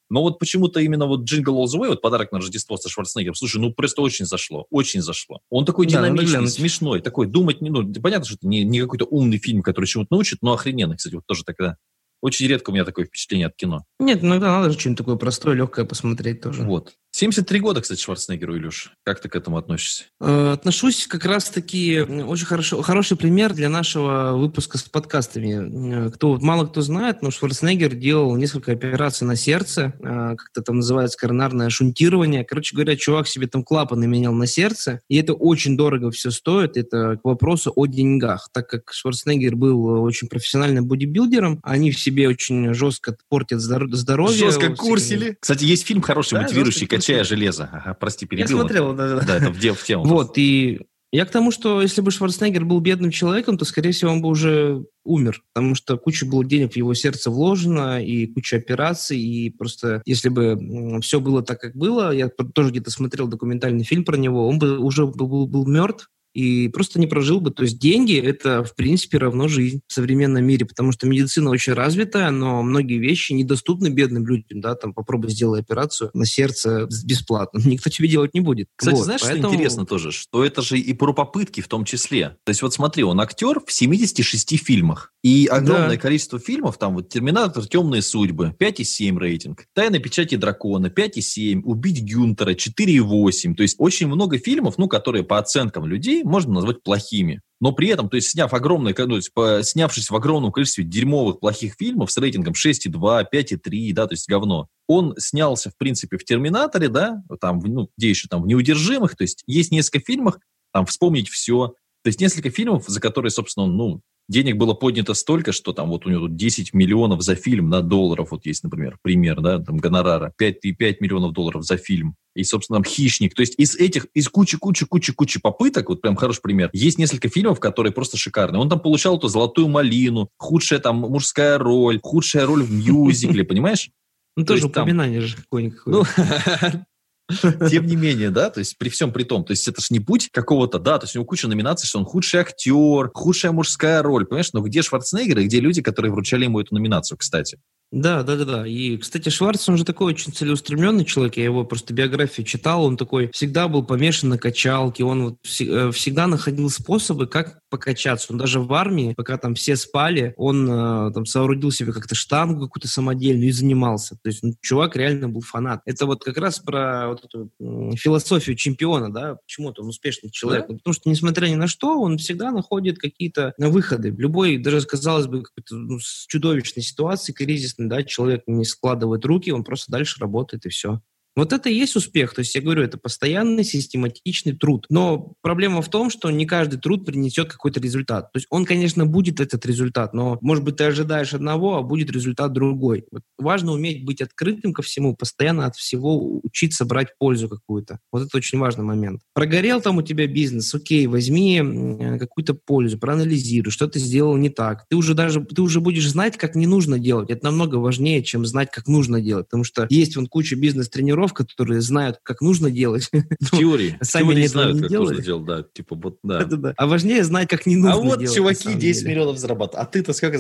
Но вот почему-то именно вот Джингл All the Way, вот подарок на Рождество со Шварценеггером, слушай, ну просто очень зашло, очень зашло. Он такой да, динамичный, смешной, такой думать, не, ну, понятно, что это не, не какой-то умный фильм, который чему-то научит, но охрененный, кстати, вот тоже тогда очень редко у меня такое впечатление от кино. Нет, иногда надо же что-нибудь такое простое, легкое посмотреть тоже. Вот. 73 года, кстати, Шварценеггеру, Илюш. Как ты к этому относишься? Э, отношусь как раз-таки очень хорошо, хороший пример для нашего выпуска с подкастами. Э, кто, мало кто знает, но Шварценеггер делал несколько операций на сердце, э, как это там называется, коронарное шунтирование. Короче говоря, чувак себе там клапаны менял на сердце, и это очень дорого все стоит. Это к вопросу о деньгах. Так как Шварценеггер был очень профессиональным бодибилдером, они в себе очень жестко портят здоровье. Жестко курсили. Кстати, есть фильм хороший, да, мотивирующий, «Качая железо». Ага, прости, перебил. Я смотрел, да, да. Да, это в, в тему. Вот, и я к тому, что если бы Шварценеггер был бедным человеком, то, скорее всего, он бы уже умер, потому что куча было денег в его сердце вложено, и куча операций, и просто если бы все было так, как было, я тоже где-то смотрел документальный фильм про него, он бы уже был, был мертв, и просто не прожил бы. То есть деньги – это, в принципе, равно жизнь в современном мире, потому что медицина очень развитая, но многие вещи недоступны бедным людям, да, там попробуй сделай операцию на сердце бесплатно. Никто тебе делать не будет. Кстати, вот, знаешь, поэтому... что интересно тоже? Что это же и про попытки в том числе. То есть вот смотри, он актер в 76 фильмах. И огромное да. количество фильмов, там вот «Терминатор. Темные судьбы», 5,7 рейтинг, «Тайна печати дракона», 5,7, «Убить Гюнтера», 4,8. То есть очень много фильмов, ну, которые по оценкам людей можно назвать плохими. Но при этом, то есть сняв огромное, то есть снявшись в огромном количестве дерьмовых плохих фильмов с рейтингом 6,2, 5,3, да, то есть говно, он снялся, в принципе, в «Терминаторе», да, там, ну, где еще там, в «Неудержимых», то есть есть несколько фильмов, там, «Вспомнить все», то есть несколько фильмов, за которые, собственно, ну, денег было поднято столько, что там вот у него тут 10 миллионов за фильм на долларов, вот есть, например, пример, да, там гонорара, 5, 5 миллионов долларов за фильм. И, собственно, там «Хищник». То есть из этих, из кучи-кучи-кучи-кучи попыток, вот прям хороший пример, есть несколько фильмов, которые просто шикарные. Он там получал эту «Золотую малину», худшая там мужская роль, худшая роль в мюзикле, понимаешь? Ну, тоже упоминание же какое-никакое. Ну, Тем не менее, да, то есть при всем при том, то есть это же не путь какого-то, да, то есть у него куча номинаций, что он худший актер, худшая мужская роль, понимаешь, но где Шварценеггер и где люди, которые вручали ему эту номинацию, кстати? Да, да, да, да. И, кстати, Шварц, он же такой очень целеустремленный человек. Я его просто биографию читал. Он такой всегда был помешан на качалке. Он вот э, всегда находил способы, как покачаться. Он даже в армии, пока там все спали, он э, там соорудил себе как-то штангу какую-то самодельную и занимался. То есть ну, чувак реально был фанат. Это вот как раз про вот эту э, философию чемпиона, да, почему-то он успешный человек. Да? Потому что, несмотря ни на что, он всегда находит какие-то выходы. В любой, даже, казалось бы, какой-то ну, чудовищной ситуации, кризис да, человек не складывает руки, он просто дальше работает и все. Вот это и есть успех. То есть я говорю, это постоянный систематичный труд. Но проблема в том, что не каждый труд принесет какой-то результат. То есть он, конечно, будет этот результат, но, может быть, ты ожидаешь одного, а будет результат другой. Вот важно уметь быть открытым ко всему, постоянно от всего учиться брать пользу какую-то. Вот это очень важный момент. Прогорел там у тебя бизнес, окей, возьми какую-то пользу, проанализируй, что ты сделал не так. Ты уже даже, ты уже будешь знать, как не нужно делать. Это намного важнее, чем знать, как нужно делать. Потому что есть вон куча бизнес-тренеров, которые знают, как нужно делать. В теории. Сами не знают, как нужно делать, да. Типа вот, да. А важнее знать, как не нужно делать. А вот чуваки 10 миллионов зарабатывают. А ты-то сколько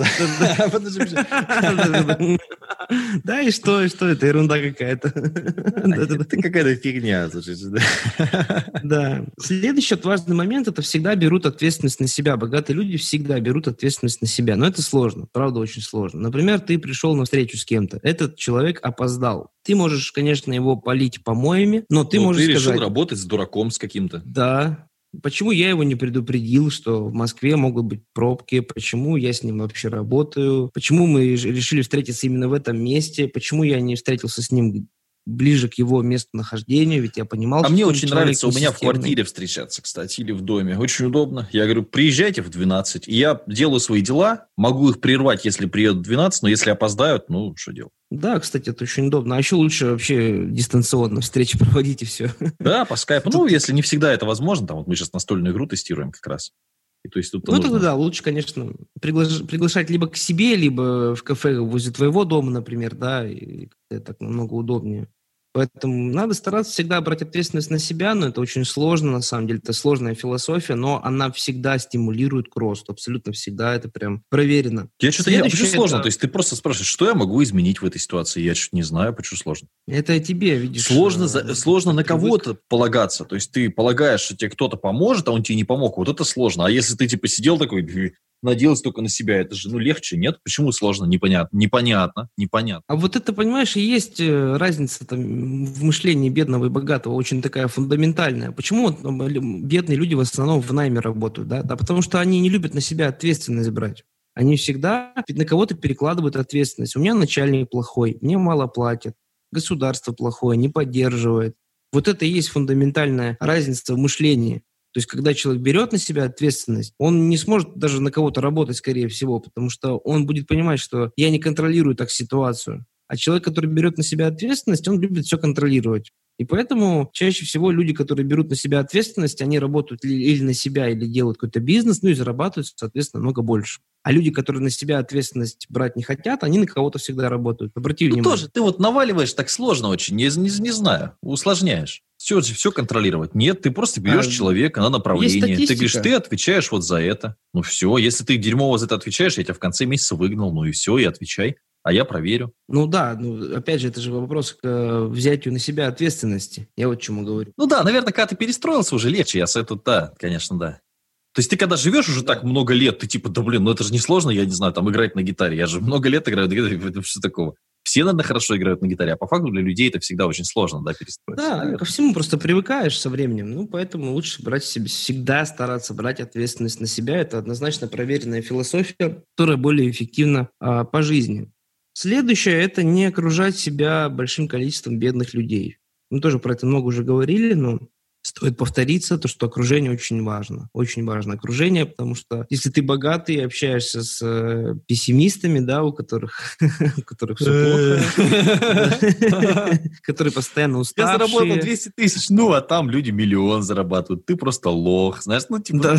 Да, и что, и что, это ерунда какая-то. Это какая-то фигня. Да. Следующий важный момент – это всегда берут ответственность на себя. Богатые люди всегда берут ответственность на себя. Но это сложно, правда, очень сложно. Например, ты пришел на встречу с кем-то. Этот человек опоздал. Ты можешь, конечно, его полить помоями, но ты но можешь ты сказать... решил работать с дураком с каким-то. Да, Почему я его не предупредил, что в Москве могут быть пробки? Почему я с ним вообще работаю? Почему мы решили встретиться именно в этом месте? Почему я не встретился с ним ближе к его месту нахождения, ведь я понимал, а что мне очень нравится у меня в квартире встречаться, кстати, или в доме. Очень удобно. Я говорю, приезжайте в 12, и я делаю свои дела, могу их прервать, если приедут в 12, но если опоздают, ну, что делать? Да, кстати, это очень удобно. А еще лучше вообще дистанционно встречи проводить и все. Да, по скайпу. Ну, если не всегда это возможно, там вот мы сейчас настольную игру тестируем как раз. И, то есть тут ну, нужно... тогда да, лучше, конечно, пригла- приглашать либо к себе, либо в кафе возле твоего дома, например, да, и это так намного удобнее. Поэтому надо стараться всегда брать ответственность на себя, но это очень сложно, на самом деле, это сложная философия, но она всегда стимулирует к росту, абсолютно всегда, это прям проверено. Я что-то не почему это... сложно? То есть ты просто спрашиваешь, что я могу изменить в этой ситуации? Я что-то не знаю, почему сложно. Это тебе, видишь. Сложно, э, сложно на кого-то полагаться, то есть ты полагаешь, что тебе кто-то поможет, а он тебе не помог, вот это сложно. А если ты типа сидел такой, надеялся только на себя. Это же, ну, легче, нет? Почему сложно? Непонятно. Непонятно. Непонятно. А вот это, понимаешь, и есть э, разница там, в мышлении бедного и богатого, очень такая фундаментальная. Почему бедные люди в основном в найме работают? Да? да потому что они не любят на себя ответственность брать. Они всегда на кого-то перекладывают ответственность. У меня начальник плохой, мне мало платят, государство плохое, не поддерживает. Вот это и есть фундаментальная разница в мышлении. То есть, когда человек берет на себя ответственность, он не сможет даже на кого-то работать, скорее всего, потому что он будет понимать, что я не контролирую так ситуацию. А человек, который берет на себя ответственность, он любит все контролировать. И поэтому чаще всего люди, которые берут на себя ответственность, они работают или на себя, или делают какой-то бизнес, ну и зарабатывают, соответственно, много больше. А люди, которые на себя ответственность брать не хотят, они на кого-то всегда работают. Обрати ну, внимание. тоже, ты вот наваливаешь так сложно очень, не, не, не знаю, усложняешь. Все, все контролировать. Нет, ты просто берешь а, человека на направление. Ты говоришь, ты отвечаешь вот за это. Ну все, если ты дерьмово за это отвечаешь, я тебя в конце месяца выгнал, ну и все, и отвечай а я проверю. Ну да, ну опять же, это же вопрос к э, взятию на себя ответственности. Я вот чему говорю. Ну да, наверное, когда ты перестроился, уже легче. Я с этого, да, конечно, да. То есть ты когда живешь уже да. так много лет, ты типа, да блин, ну это же не сложно, я не знаю, там играть на гитаре. Я же много лет играю на гитаре, что такого? Все, наверное, хорошо играют на гитаре, а по факту для людей это всегда очень сложно, да, перестроиться. Да, наверное. ко всему просто привыкаешь со временем, ну, поэтому лучше брать себе, всегда стараться брать ответственность на себя. Это однозначно проверенная философия, которая более эффективна а, по жизни. Следующее – это не окружать себя большим количеством бедных людей. Мы тоже про это много уже говорили, но стоит повториться, то, что окружение очень важно. Очень важно окружение, потому что если ты богатый и общаешься с э, пессимистами, да, у которых, у которых все плохо, которые постоянно уставшие. Я заработал 200 тысяч, ну, а там люди миллион зарабатывают. Ты просто лох, знаешь, ну, типа,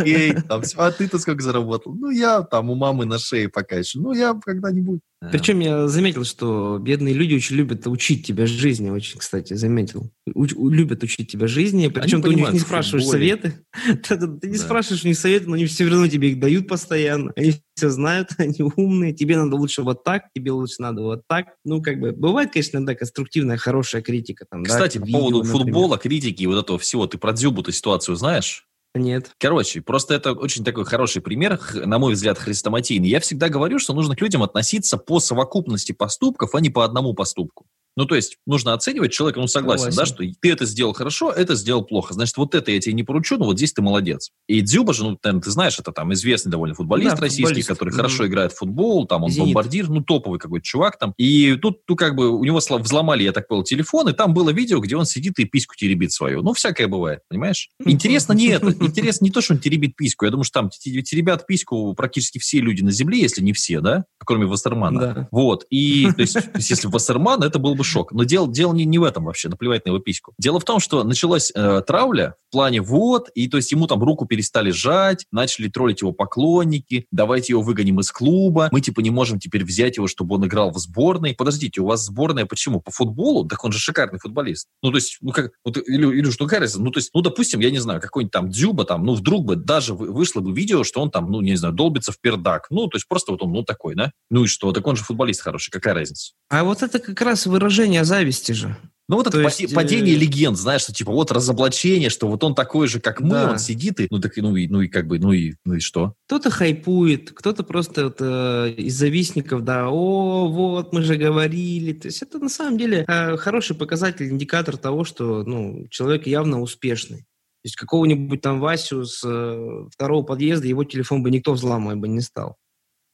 эй, там, а ты-то сколько заработал? Ну, я там у мамы на шее пока еще. Ну, я когда-нибудь. Причем я заметил, что бедные люди очень любят учить тебя жизни, очень, кстати, заметил. У, любят учить тебя жизни, причем ты у них не спрашиваешь советы. ты не спрашиваешь у них советы, но они все равно тебе их дают постоянно. Они все знают, они умные. Тебе надо лучше вот так, тебе лучше надо вот так. Ну, как бы, бывает, конечно, иногда конструктивная, хорошая критика. Там, Кстати, да, по поводу футбола, критики и вот этого всего, ты про Дзюбу-то ситуацию знаешь? Нет. Короче, просто это очень такой хороший пример, на мой взгляд, хрестоматийный. Я всегда говорю, что нужно к людям относиться по совокупности поступков, а не по одному поступку. Ну, то есть нужно оценивать человека, ну, согласен, согласен, да, что ты это сделал хорошо, это сделал плохо. Значит, вот это я тебе не поручу, но вот здесь ты молодец. И Дзюба же, ну, наверное, ты знаешь, это там известный довольно футболист да, российский, футболист. который mm-hmm. хорошо играет в футбол, там он Зенит. бомбардир, ну, топовый какой-то чувак там. И тут, ну, как бы у него взломали, я так понял, телефон, и там было видео, где он сидит и письку теребит свою. Ну, всякое бывает, понимаешь? Интересно не это. Интересно не то, что он теребит письку. Я думаю, что там теребят письку практически все люди на Земле, если не все, да? Кроме Вассермана. Да. Вот. И, то есть, если Вассерман, это был бы шок. Но дело, дело не, не в этом вообще, наплевать на его письку. Дело в том, что началась э, травля в плане вот, и то есть ему там руку перестали жать, начали троллить его поклонники, давайте его выгоним из клуба, мы типа не можем теперь взять его, чтобы он играл в сборной. Подождите, у вас сборная почему? По футболу? Так он же шикарный футболист. Ну, то есть, ну как, вот, Илю, Илюш, ну разница? Ну, то есть, ну, допустим, я не знаю, какой-нибудь там Дзюба там, ну, вдруг бы даже вышло бы видео, что он там, ну, не знаю, долбится в пердак. Ну, то есть, просто вот он, ну, такой, да? Ну и что? Так он же футболист хороший, какая разница? А вот это как раз выражение зависти же. Ну, вот То это есть, падение э... легенд, знаешь, что типа вот разоблачение, что вот он такой же, как мы, да. он сидит, и ну так ну и ну и как бы, ну и ну и что? Кто-то хайпует, кто-то просто вот, э, из завистников, да, о, вот мы же говорили. То есть это на самом деле э, хороший показатель, индикатор того, что ну, человек явно успешный. То есть какого-нибудь там Васю с э, второго подъезда его телефон бы никто взламывать бы не стал.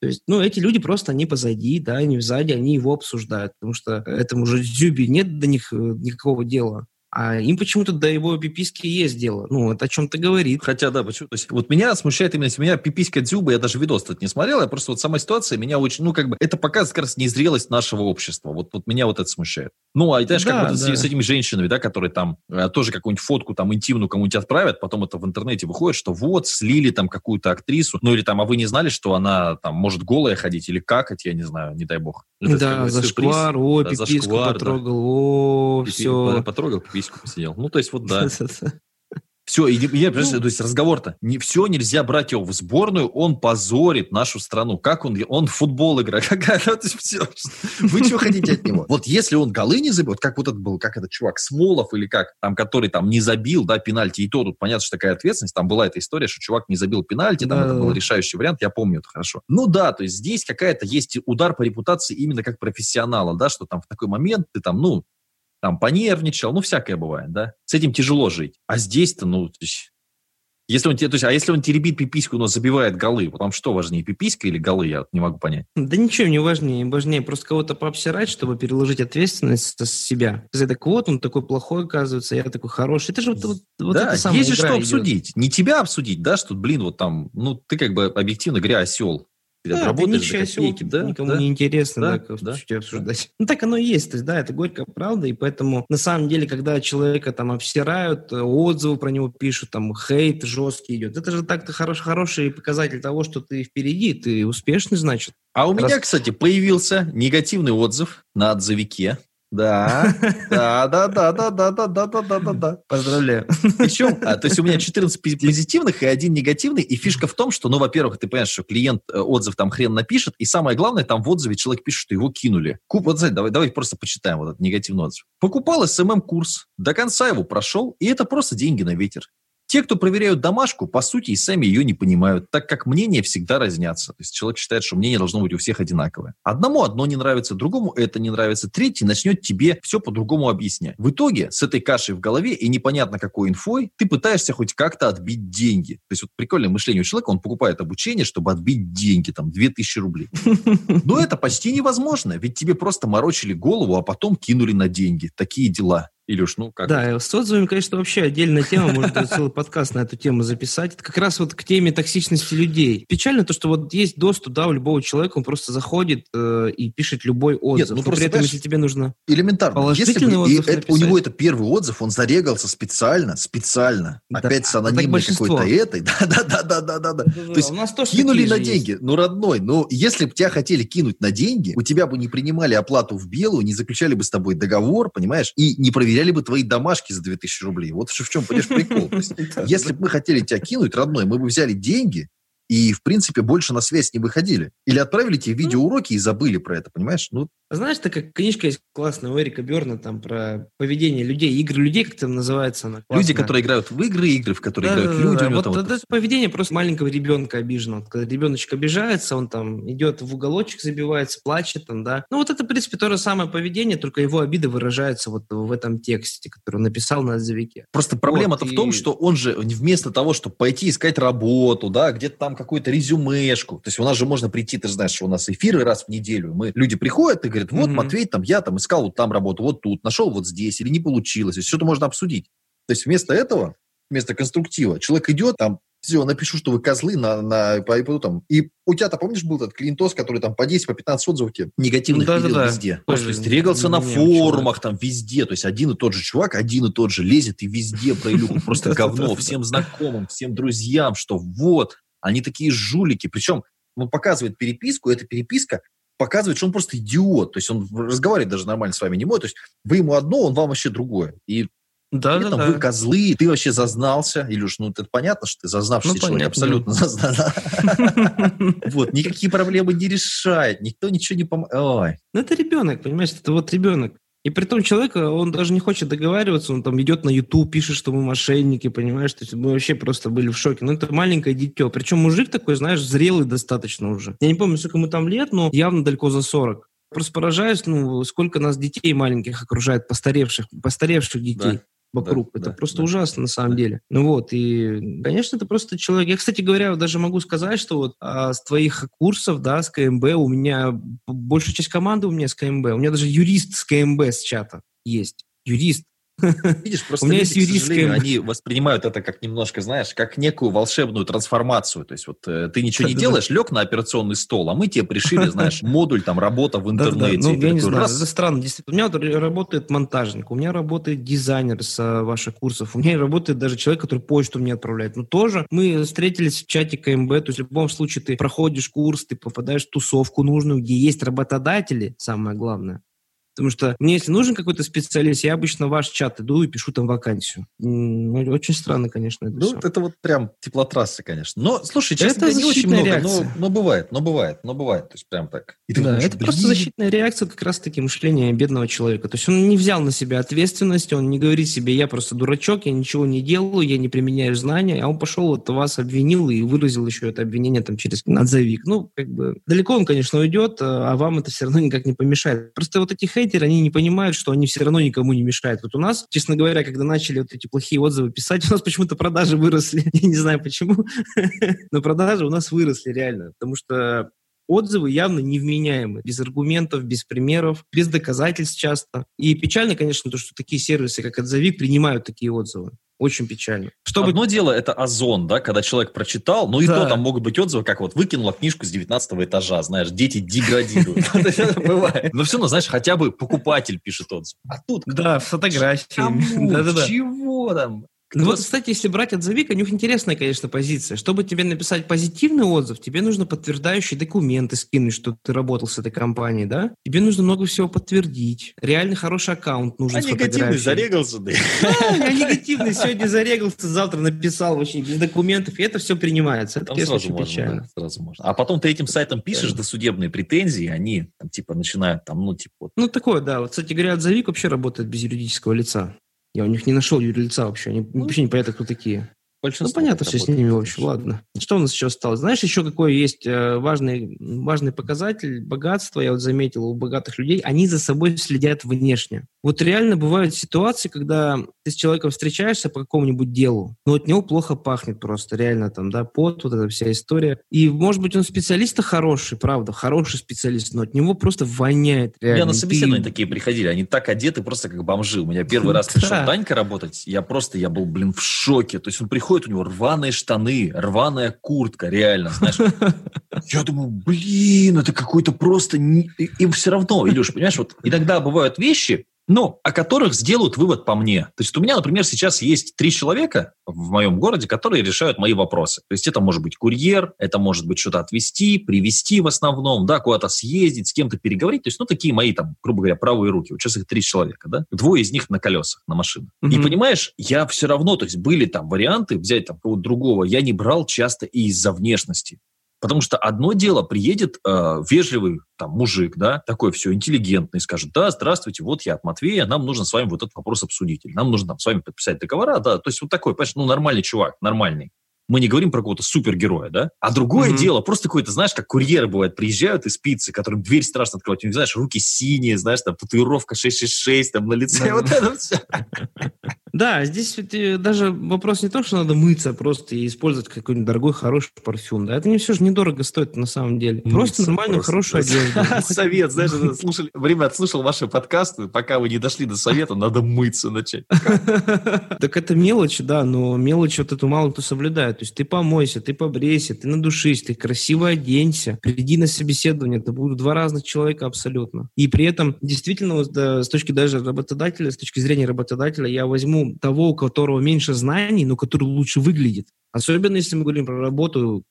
То есть, ну, эти люди просто, они позади, да, они сзади, они его обсуждают, потому что этому же Зюби нет до них э, никакого дела. А им почему-то до его пиписки есть дело. Ну, это о чем-то говорит. Хотя, да, почему? То есть, вот меня смущает именно, меня пиписька Дзюба, я даже видос тут не смотрел, я просто вот сама ситуация меня очень, ну, как бы, это показывает как раз незрелость нашего общества. Вот, вот меня вот это смущает. Ну, а знаешь, да, как вот да. с, с этими женщинами, да, которые там э, тоже какую-нибудь фотку там интимную кому-нибудь отправят, потом это в интернете выходит, что вот, слили там какую-то актрису, ну, или там, а вы не знали, что она там может голая ходить или какать, я не знаю, не дай бог. Это да, зашквар, о, да, пиписку потрогал, да. о, все. Потрогал, пиписку посидел. Ну, то есть вот да. Все, и, и, ну, то есть разговор-то, не, все нельзя брать его в сборную, он позорит нашу страну. Как он, он футбол играет, какая, то есть все. Вы что хотите от него? Вот если он голы не забил, как вот этот был, как этот чувак, Смолов или как, там, который там не забил, да, пенальти, и то тут понятно, что такая ответственность, там была эта история, что чувак не забил пенальти, там это был решающий вариант, я помню это хорошо. Ну да, то есть здесь какая-то есть удар по репутации именно как профессионала, да, что там в такой момент ты там, ну, там понервничал, ну, всякое бывает, да. С этим тяжело жить. А здесь-то, ну, если он, то есть, а если он теребит пипиську, но забивает голы, вот вам что важнее, пиписька или голы, я не могу понять. Да ничего не важнее, важнее просто кого-то пообсирать, чтобы переложить ответственность с себя. Сказать, так вот, он такой плохой, оказывается, я такой хороший. Это же вот, вот, вот да, это самое есть же что идет. обсудить. Не тебя обсудить, да, что, блин, вот там, ну, ты как бы объективно говоря осел. Да, работаешь ты за копейки, да? Никому да? не интересно, да, да, да, да обсуждать. Ну, так оно и есть. То есть, да, это горькая правда, и поэтому, на самом деле, когда человека там обсирают, э, отзывы про него пишут, там, хейт жесткий идет, это же так-то хорош, хороший показатель того, что ты впереди, ты успешный, значит. А у Раз... меня, кстати, появился негативный отзыв на Отзовике да, да, да, да, да, да, да, да, да, да, да, да. Поздравляю. Причем, а, то есть у меня 14 позитивных и один негативный, и фишка в том, что, ну, во-первых, ты понимаешь, что клиент э, отзыв там хрен напишет, и самое главное, там в отзыве человек пишет, что его кинули. Куп, вот, давай, давай просто почитаем вот этот негативный отзыв. Покупал SMM-курс, до конца его прошел, и это просто деньги на ветер. Те, кто проверяют домашку, по сути, и сами ее не понимают, так как мнения всегда разнятся. То есть человек считает, что мнение должно быть у всех одинаковое. Одному одно не нравится, другому это не нравится, третий начнет тебе все по-другому объяснять. В итоге с этой кашей в голове и непонятно какой инфой ты пытаешься хоть как-то отбить деньги. То есть вот прикольное мышление у человека, он покупает обучение, чтобы отбить деньги, там, 2000 рублей. Но это почти невозможно, ведь тебе просто морочили голову, а потом кинули на деньги. Такие дела. Илюш, ну как? Да, с отзывами, конечно, вообще отдельная тема, можно целый подкаст на эту тему записать. Это как раз вот к теме токсичности людей. Печально то, что вот есть доступ, да, у любого человека, он просто заходит э, и пишет любой отзыв. Нет, ну, просто, при этом, если тебе нужно элементарно. Если бы, отзыв это, у него это первый отзыв, он зарегался специально, специально. Да, Опять с анонимной какой-то этой. Да-да-да-да-да-да. да. То есть у нас тоже кинули на деньги. Есть. Ну, родной, ну, если бы тебя хотели кинуть на деньги, у тебя бы не принимали оплату в белую, не заключали бы с тобой договор, понимаешь, и не проверяли проверяли бы твои домашки за 2000 рублей. Вот в чем, понимаешь, прикол. если бы мы хотели тебя кинуть, родной, мы бы взяли деньги и, в принципе, больше на связь не выходили. Или отправили тебе видеоуроки и забыли про это, понимаешь? Ну, Знаешь, такая книжка есть классная у Эрика Берна там про поведение людей, игры людей, как там называется она. Классная. Люди, которые играют в игры, игры, в которые да, играют да, люди. Да, вот, вот это поведение просто маленького ребенка обиженного. Когда ребеночек обижается, он там идет в уголочек, забивается, плачет там, да. Ну вот это, в принципе, то же самое поведение, только его обида выражается вот в этом тексте, который он написал на отзывике. Просто проблема-то вот, в том, что он же вместо того, чтобы пойти искать работу, да, где-то там какую-то резюмешку, то есть у нас же можно прийти, ты же знаешь, что у нас эфиры раз в неделю, мы, люди приходят и говорят, вот, mm-hmm. Матвей, там, я там искал вот там работу, вот тут, нашел вот здесь, или не получилось, что-то можно обсудить. То есть вместо этого, вместо конструктива, человек идет, там, все, напишу, что вы козлы на, на, по, там. И у тебя-то, помнишь, был этот клиентос, который там по 10, по 15 отзывов тебе негативных да, видел да, везде. Да. То есть регался на форумах там везде. То есть один и тот же чувак, один и тот же лезет и везде про Илюху просто говно всем знакомым, всем друзьям, что вот, они такие жулики. Причем он показывает переписку, эта переписка показывает, что он просто идиот. То есть он разговаривать даже нормально с вами не может. То есть вы ему одно, он вам вообще другое. И да, да, да. вы козлы, ты вообще зазнался. Илюш, ну это понятно, что ты зазнавшийся ну, человек, абсолютно зазнался. Вот, никакие проблемы не решает, никто ничего не помогает. Ну это ребенок, понимаешь, это вот ребенок. И при том человек, он даже не хочет договариваться, он там идет на YouTube, пишет, что мы мошенники, понимаешь? То есть мы вообще просто были в шоке. Ну, это маленькое дитё. Причем мужик такой, знаешь, зрелый достаточно уже. Я не помню, сколько ему там лет, но явно далеко за 40. Просто поражаюсь, ну, сколько нас детей маленьких окружает, постаревших, постаревших детей. Да вокруг. Да, это да, просто да, ужасно на самом да. деле. Ну вот, и, конечно, это просто человек. Я, кстати говоря, даже могу сказать, что вот а, с твоих курсов, да, с КМБ, у меня большая часть команды у меня с КМБ. У меня даже юрист с КМБ с чата есть. Юрист. Видишь, просто У меня люди, есть юристская... они воспринимают это как немножко, знаешь, как некую волшебную трансформацию. То есть вот э, ты ничего не делаешь, лег на операционный стол, а мы тебе пришили, знаешь, модуль, там, работа в интернете. Ну, я не знаю, это странно. Действительно, у меня работает монтажник, у меня работает дизайнер с э, ваших курсов, у меня работает даже человек, который почту мне отправляет. Но тоже мы встретились в чате КМБ, то есть в любом случае ты проходишь курс, ты попадаешь в тусовку нужную, где есть работодатели, самое главное, Потому что мне, если нужен какой-то специалист, я обычно в ваш чат иду и пишу там вакансию. Очень странно, конечно, это Ну, все. это вот прям теплотрасса, конечно. Но, слушай, честно это не очень много, реакция. но, но бывает, но бывает, но бывает. То есть прям так. И да, думаешь, это просто защитная реакция как раз-таки мышления бедного человека. То есть он не взял на себя ответственность, он не говорит себе, я просто дурачок, я ничего не делаю, я не применяю знания, а он пошел, вот вас обвинил и выразил еще это обвинение там через отзывик. Ну, как бы, далеко он, конечно, уйдет, а вам это все равно никак не помешает. Просто вот эти хейтеры, они не понимают, что они все равно никому не мешают. Вот у нас, честно говоря, когда начали вот эти плохие отзывы писать, у нас почему-то продажи выросли. Я не знаю почему, но продажи у нас выросли реально, потому что отзывы явно невменяемы, без аргументов, без примеров, без доказательств часто. И печально, конечно, то, что такие сервисы, как Отзовик, принимают такие отзывы. Очень печально. Чтобы... Одно дело это озон, да, когда человек прочитал, ну и да. то там могут быть отзывы, как вот выкинула книжку с 19 этажа, знаешь, дети деградируют. бывает. Но все равно, знаешь, хотя бы покупатель пишет отзыв. А тут... Да, фотографии. Чего там? Ну вот, кстати, если брать отзывик, у них интересная, конечно, позиция. Чтобы тебе написать позитивный отзыв, тебе нужно подтверждающие документы скинуть, что ты работал с этой компанией, да? Тебе нужно много всего подтвердить. Реально хороший аккаунт нужен а с негативный зарегался, да? Да, я негативный сегодня зарегался, завтра написал вообще без документов, и это все принимается. Это, конечно, сразу можно, печально. Да, сразу можно. А потом ты этим сайтом пишешь да. досудебные претензии, они там типа начинают там, ну, типа... Вот. Ну, такое, да. Вот, кстати говоря, отзывик вообще работает без юридического лица. Я у них не нашел юрлица вообще. Они ну, вообще непонятно, кто такие. Ну, понятно все с ними, в общем, ладно. Что у нас еще осталось? Знаешь, еще какой есть э, важный, важный показатель богатства, я вот заметил у богатых людей, они за собой следят внешне. Вот реально бывают ситуации, когда ты с человеком встречаешься по какому-нибудь делу, но от него плохо пахнет просто, реально там, да, пот, вот эта вся история. И, может быть, он специалист хороший, правда, хороший специалист, но от него просто воняет реально. Я на собеседования ты... такие приходили, они так одеты просто как бомжи. У меня первый раз пришел Танька работать, я просто, я был, блин, в шоке. То есть он приходит, у него рваные штаны, рваная куртка, реально, знаешь. Я думаю, блин, это какой-то просто... И все равно, Илюш, понимаешь, вот иногда бывают вещи, ну, о которых сделают вывод по мне. То есть у меня, например, сейчас есть три человека в моем городе, которые решают мои вопросы. То есть это может быть курьер, это может быть что-то отвезти, привезти в основном, да, куда-то съездить, с кем-то переговорить. То есть, ну, такие мои там, грубо говоря, правые руки. Вот сейчас их три человека, да. Двое из них на колесах, на машинах. Mm-hmm. И понимаешь, я все равно, то есть были там варианты взять там кого-то другого, я не брал часто и из-за внешности. Потому что одно дело, приедет э, вежливый там мужик, да, такой все интеллигентный, скажет, да, здравствуйте, вот я от Матвея, нам нужно с вами вот этот вопрос обсудить, или нам нужно там с вами подписать договора, да, то есть вот такой, понимаешь, ну, нормальный чувак, нормальный. Мы не говорим про какого-то супергероя, да? А другое mm-hmm. дело, просто какой-то, знаешь, как курьеры бывают, приезжают из пиццы, которым дверь страшно открывать. У них, знаешь, руки синие, знаешь, там татуировка 666 там на лице, вот это все. Да, здесь э, даже вопрос не то, что надо мыться, просто и использовать какой-нибудь дорогой, хороший парфюм. Да, это не все же недорого стоит на самом деле. Просто нормальную, хорошую одежду. Совет, знаешь, слушали, время отслушал ваши подкасты, пока вы не дошли до совета, надо мыться начать. Так это мелочь, да, но мелочь вот эту мало кто соблюдает. То есть ты помойся, ты побрейся, ты надушись, ты красиво оденься, приди на собеседование, это будут два разных человека абсолютно. И при этом действительно с точки даже работодателя, с точки зрения работодателя, я возьму того, у которого меньше знаний, но который лучше выглядит. Особенно если мы говорим про работу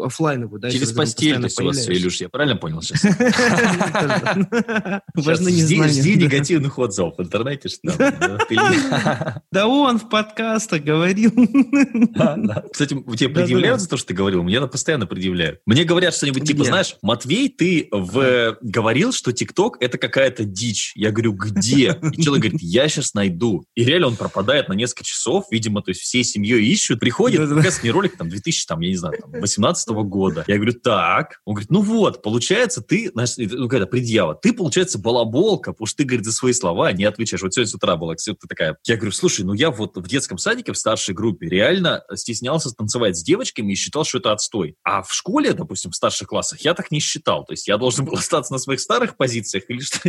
офлайновую. Да, Через постель, то есть у вас все, Илюш, я правильно понял сейчас? Важно не. Жди негативных отзывов в интернете. Да он в подкастах говорил. Кстати, тебе предъявляют за то, что ты говорил? Мне постоянно предъявляют. Мне говорят что-нибудь типа, знаешь, Матвей, ты говорил, что ТикТок это какая-то дичь. Я говорю, где? И человек говорит, я сейчас найду. И реально он пропадает на несколько часов, видимо, то есть всей семьей ищут, приходит, показывает ролик, там, 2000, там, я не знаю, там, 18 года. Я говорю, так. Он говорит, ну вот, получается, ты, ну, какая-то предъява, ты, получается, балаболка, потому что ты, говорит, за свои слова не отвечаешь. Вот сегодня с утра была, кстати, такая. Я говорю, слушай, ну я вот в детском садике, в старшей группе, реально стеснялся танцевать с девочками и считал, что это отстой. А в школе, допустим, в старших классах я так не считал. То есть я должен был остаться на своих старых позициях или что?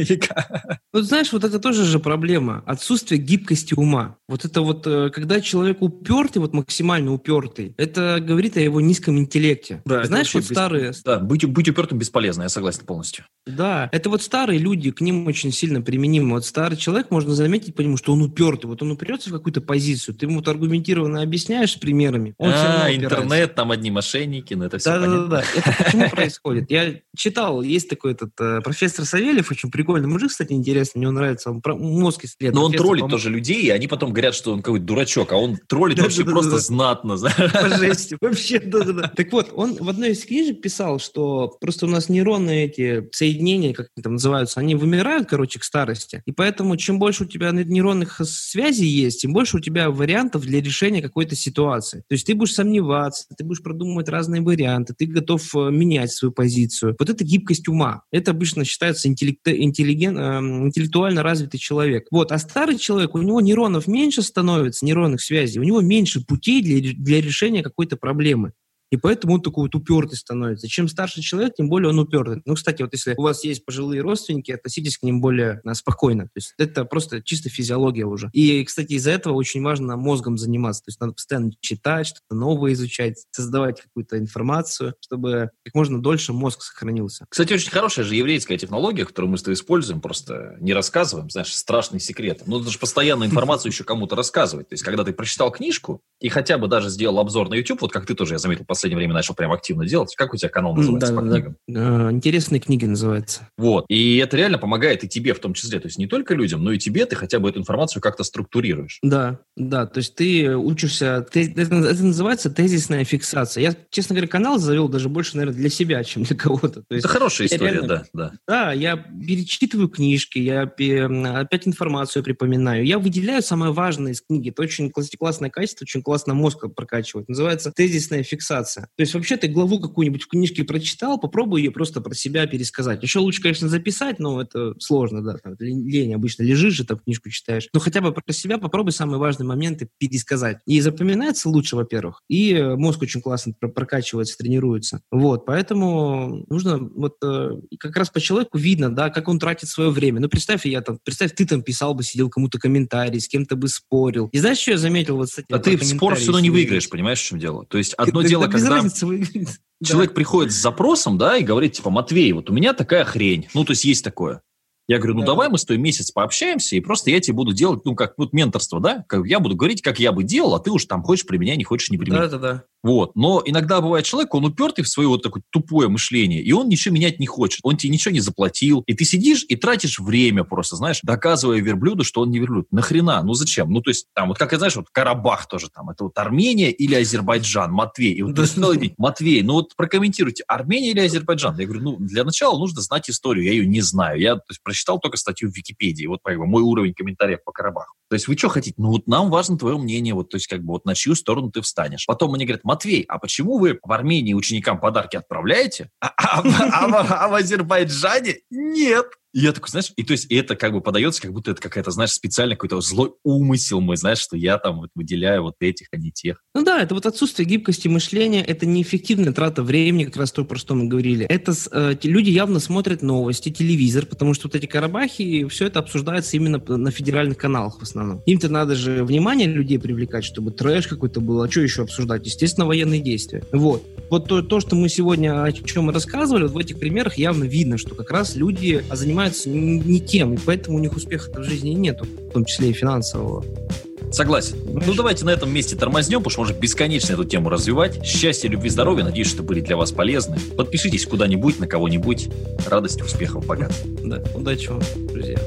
Вот знаешь, вот это тоже же проблема. Отсутствие гибкости ума. Вот это вот, э, когда человек упертый, вот максимально упертый, это говорит о его низком интеллекте. Да, Знаешь, вот старые... Да, быть, быть упертым бесполезно, я согласен полностью. Да, это вот старые люди, к ним очень сильно применимо. Вот старый человек, можно заметить по нему, что он упертый. Вот он упрется в какую-то позицию, ты ему вот аргументированно объясняешь с примерами. Он а, интернет, там одни мошенники, ну это все да, понятно. Да, да, да. Это почему происходит? Я читал, есть такой этот э, профессор Савельев, очень прикольный мужик, кстати, интересный, мне он нравится, он мозг исследует. Но он троллит тоже людей, и они потом говорят, что он какой-то дурачок, а он троллит вообще просто знатно. По жести, вообще, да-да-да. Так вот, он в одной из книжек писал, что просто у нас нейронные эти соединения, как они там называются, они вымирают, короче, к старости. И поэтому чем больше у тебя нейронных связей есть, тем больше у тебя вариантов для решения какой-то ситуации. То есть ты будешь сомневаться, ты будешь продумывать разные варианты, ты готов э, менять свою позицию. Вот это гибкость ума. Это обычно считается интеллект, интеллиген, э, интеллектуально развитый человек. Вот. А старый человек, у него нейронов меньше становится, нейронных связей, у него меньше путей для, для решения какой-то проблемы. И поэтому он такой вот упертый становится. Чем старше человек, тем более он упертый. Ну, кстати, вот если у вас есть пожилые родственники, относитесь к ним более а, спокойно. То есть это просто чисто физиология уже. И, кстати, из-за этого очень важно мозгом заниматься. То есть надо постоянно читать, что-то новое изучать, создавать какую-то информацию, чтобы как можно дольше мозг сохранился. Кстати, очень хорошая же еврейская технология, которую мы с тобой используем, просто не рассказываем, знаешь, страшный секрет. Ну, это же постоянно информацию еще кому-то рассказывать. То есть, когда ты прочитал книжку и хотя бы даже сделал обзор на YouTube, вот как ты тоже, я заметил, последнее время начал прям активно делать. Как у тебя канал называется да, по да, книгам? Да. Интересные книги называется. Вот. И это реально помогает и тебе в том числе. То есть не только людям, но и тебе ты хотя бы эту информацию как-то структурируешь. Да, да. То есть ты учишься... Это, это называется тезисная фиксация. Я, честно говоря, канал завел даже больше, наверное, для себя, чем для кого-то. То есть это хорошая история, реально, да, да. Да, я перечитываю книжки, я опять информацию припоминаю. Я выделяю самое важное из книги. Это очень классное качество, очень классно мозг прокачивает. Называется тезисная фиксация фиксация. То есть вообще ты главу какую-нибудь в книжке прочитал, попробуй ее просто про себя пересказать. Еще лучше, конечно, записать, но это сложно, да, там, лень обычно лежишь же, там книжку читаешь. Но хотя бы про себя попробуй самые важные моменты пересказать. И запоминается лучше, во-первых, и э, мозг очень классно прокачивается, тренируется. Вот, поэтому нужно вот э, как раз по человеку видно, да, как он тратит свое время. Ну, представь, я там, представь, ты там писал бы, сидел кому-то комментарий, с кем-то бы спорил. И знаешь, что я заметил вот с этим? А ты в спор все равно не выиграешь, понимаешь, в чем дело? То есть одно дело, когда разницы человек да. приходит с запросом, да, и говорит, типа, Матвей, вот у меня такая хрень. Ну, то есть есть такое. Я говорю, ну да. давай мы с тобой месяц пообщаемся, и просто я тебе буду делать, ну, как вот менторство, да? Как, я буду говорить, как я бы делал, а ты уж там хочешь применяй, не хочешь не применяй. Да, да, да. Вот. Но иногда бывает человек, он упертый в свое вот такое тупое мышление, и он ничего менять не хочет. Он тебе ничего не заплатил, и ты сидишь и тратишь время просто, знаешь, доказывая верблюду, что он не верблюд. Нахрена? Ну зачем? Ну то есть там вот как, знаешь, вот Карабах тоже там, это вот Армения или Азербайджан, Матвей. И вот да. Матвей, ну вот прокомментируйте, Армения или Азербайджан? Я говорю, ну для начала нужно знать историю, я ее не знаю. Я то есть, прочитал только статью в Википедии, вот как бы, мой уровень комментариев по Карабаху. То есть вы что хотите? Ну вот нам важно твое мнение, вот то есть как бы вот на чью сторону ты встанешь. Потом мне говорят, Матвей, а почему вы в Армении ученикам подарки отправляете, а, а, а, а в Азербайджане нет? И я такой, знаешь, и то есть и это как бы подается, как будто это какая-то, знаешь, специально какой-то злой умысел мой, знаешь, что я там вот выделяю вот этих, а не тех. Ну да, это вот отсутствие гибкости мышления, это неэффективная трата времени, как раз то, про что мы говорили. Это э, люди явно смотрят новости, телевизор, потому что вот эти Карабахи, все это обсуждается именно на федеральных каналах в основном. Им-то надо же внимание людей привлекать, чтобы трэш какой-то был, а что еще обсуждать? Естественно, военные действия. Вот. Вот то, то что мы сегодня о чем мы рассказывали, вот в этих примерах явно видно, что как раз люди занимаются занимаются не тем, и поэтому у них успеха в жизни нету, в том числе и финансового. Согласен. Ну, Понимаешь? Ну, давайте на этом месте тормознем, потому что можно бесконечно эту тему развивать. Счастья, любви, здоровья. Надеюсь, что были для вас полезны. Подпишитесь куда-нибудь, на кого-нибудь. Радости, успехов, пока. Да, удачи вам, друзья.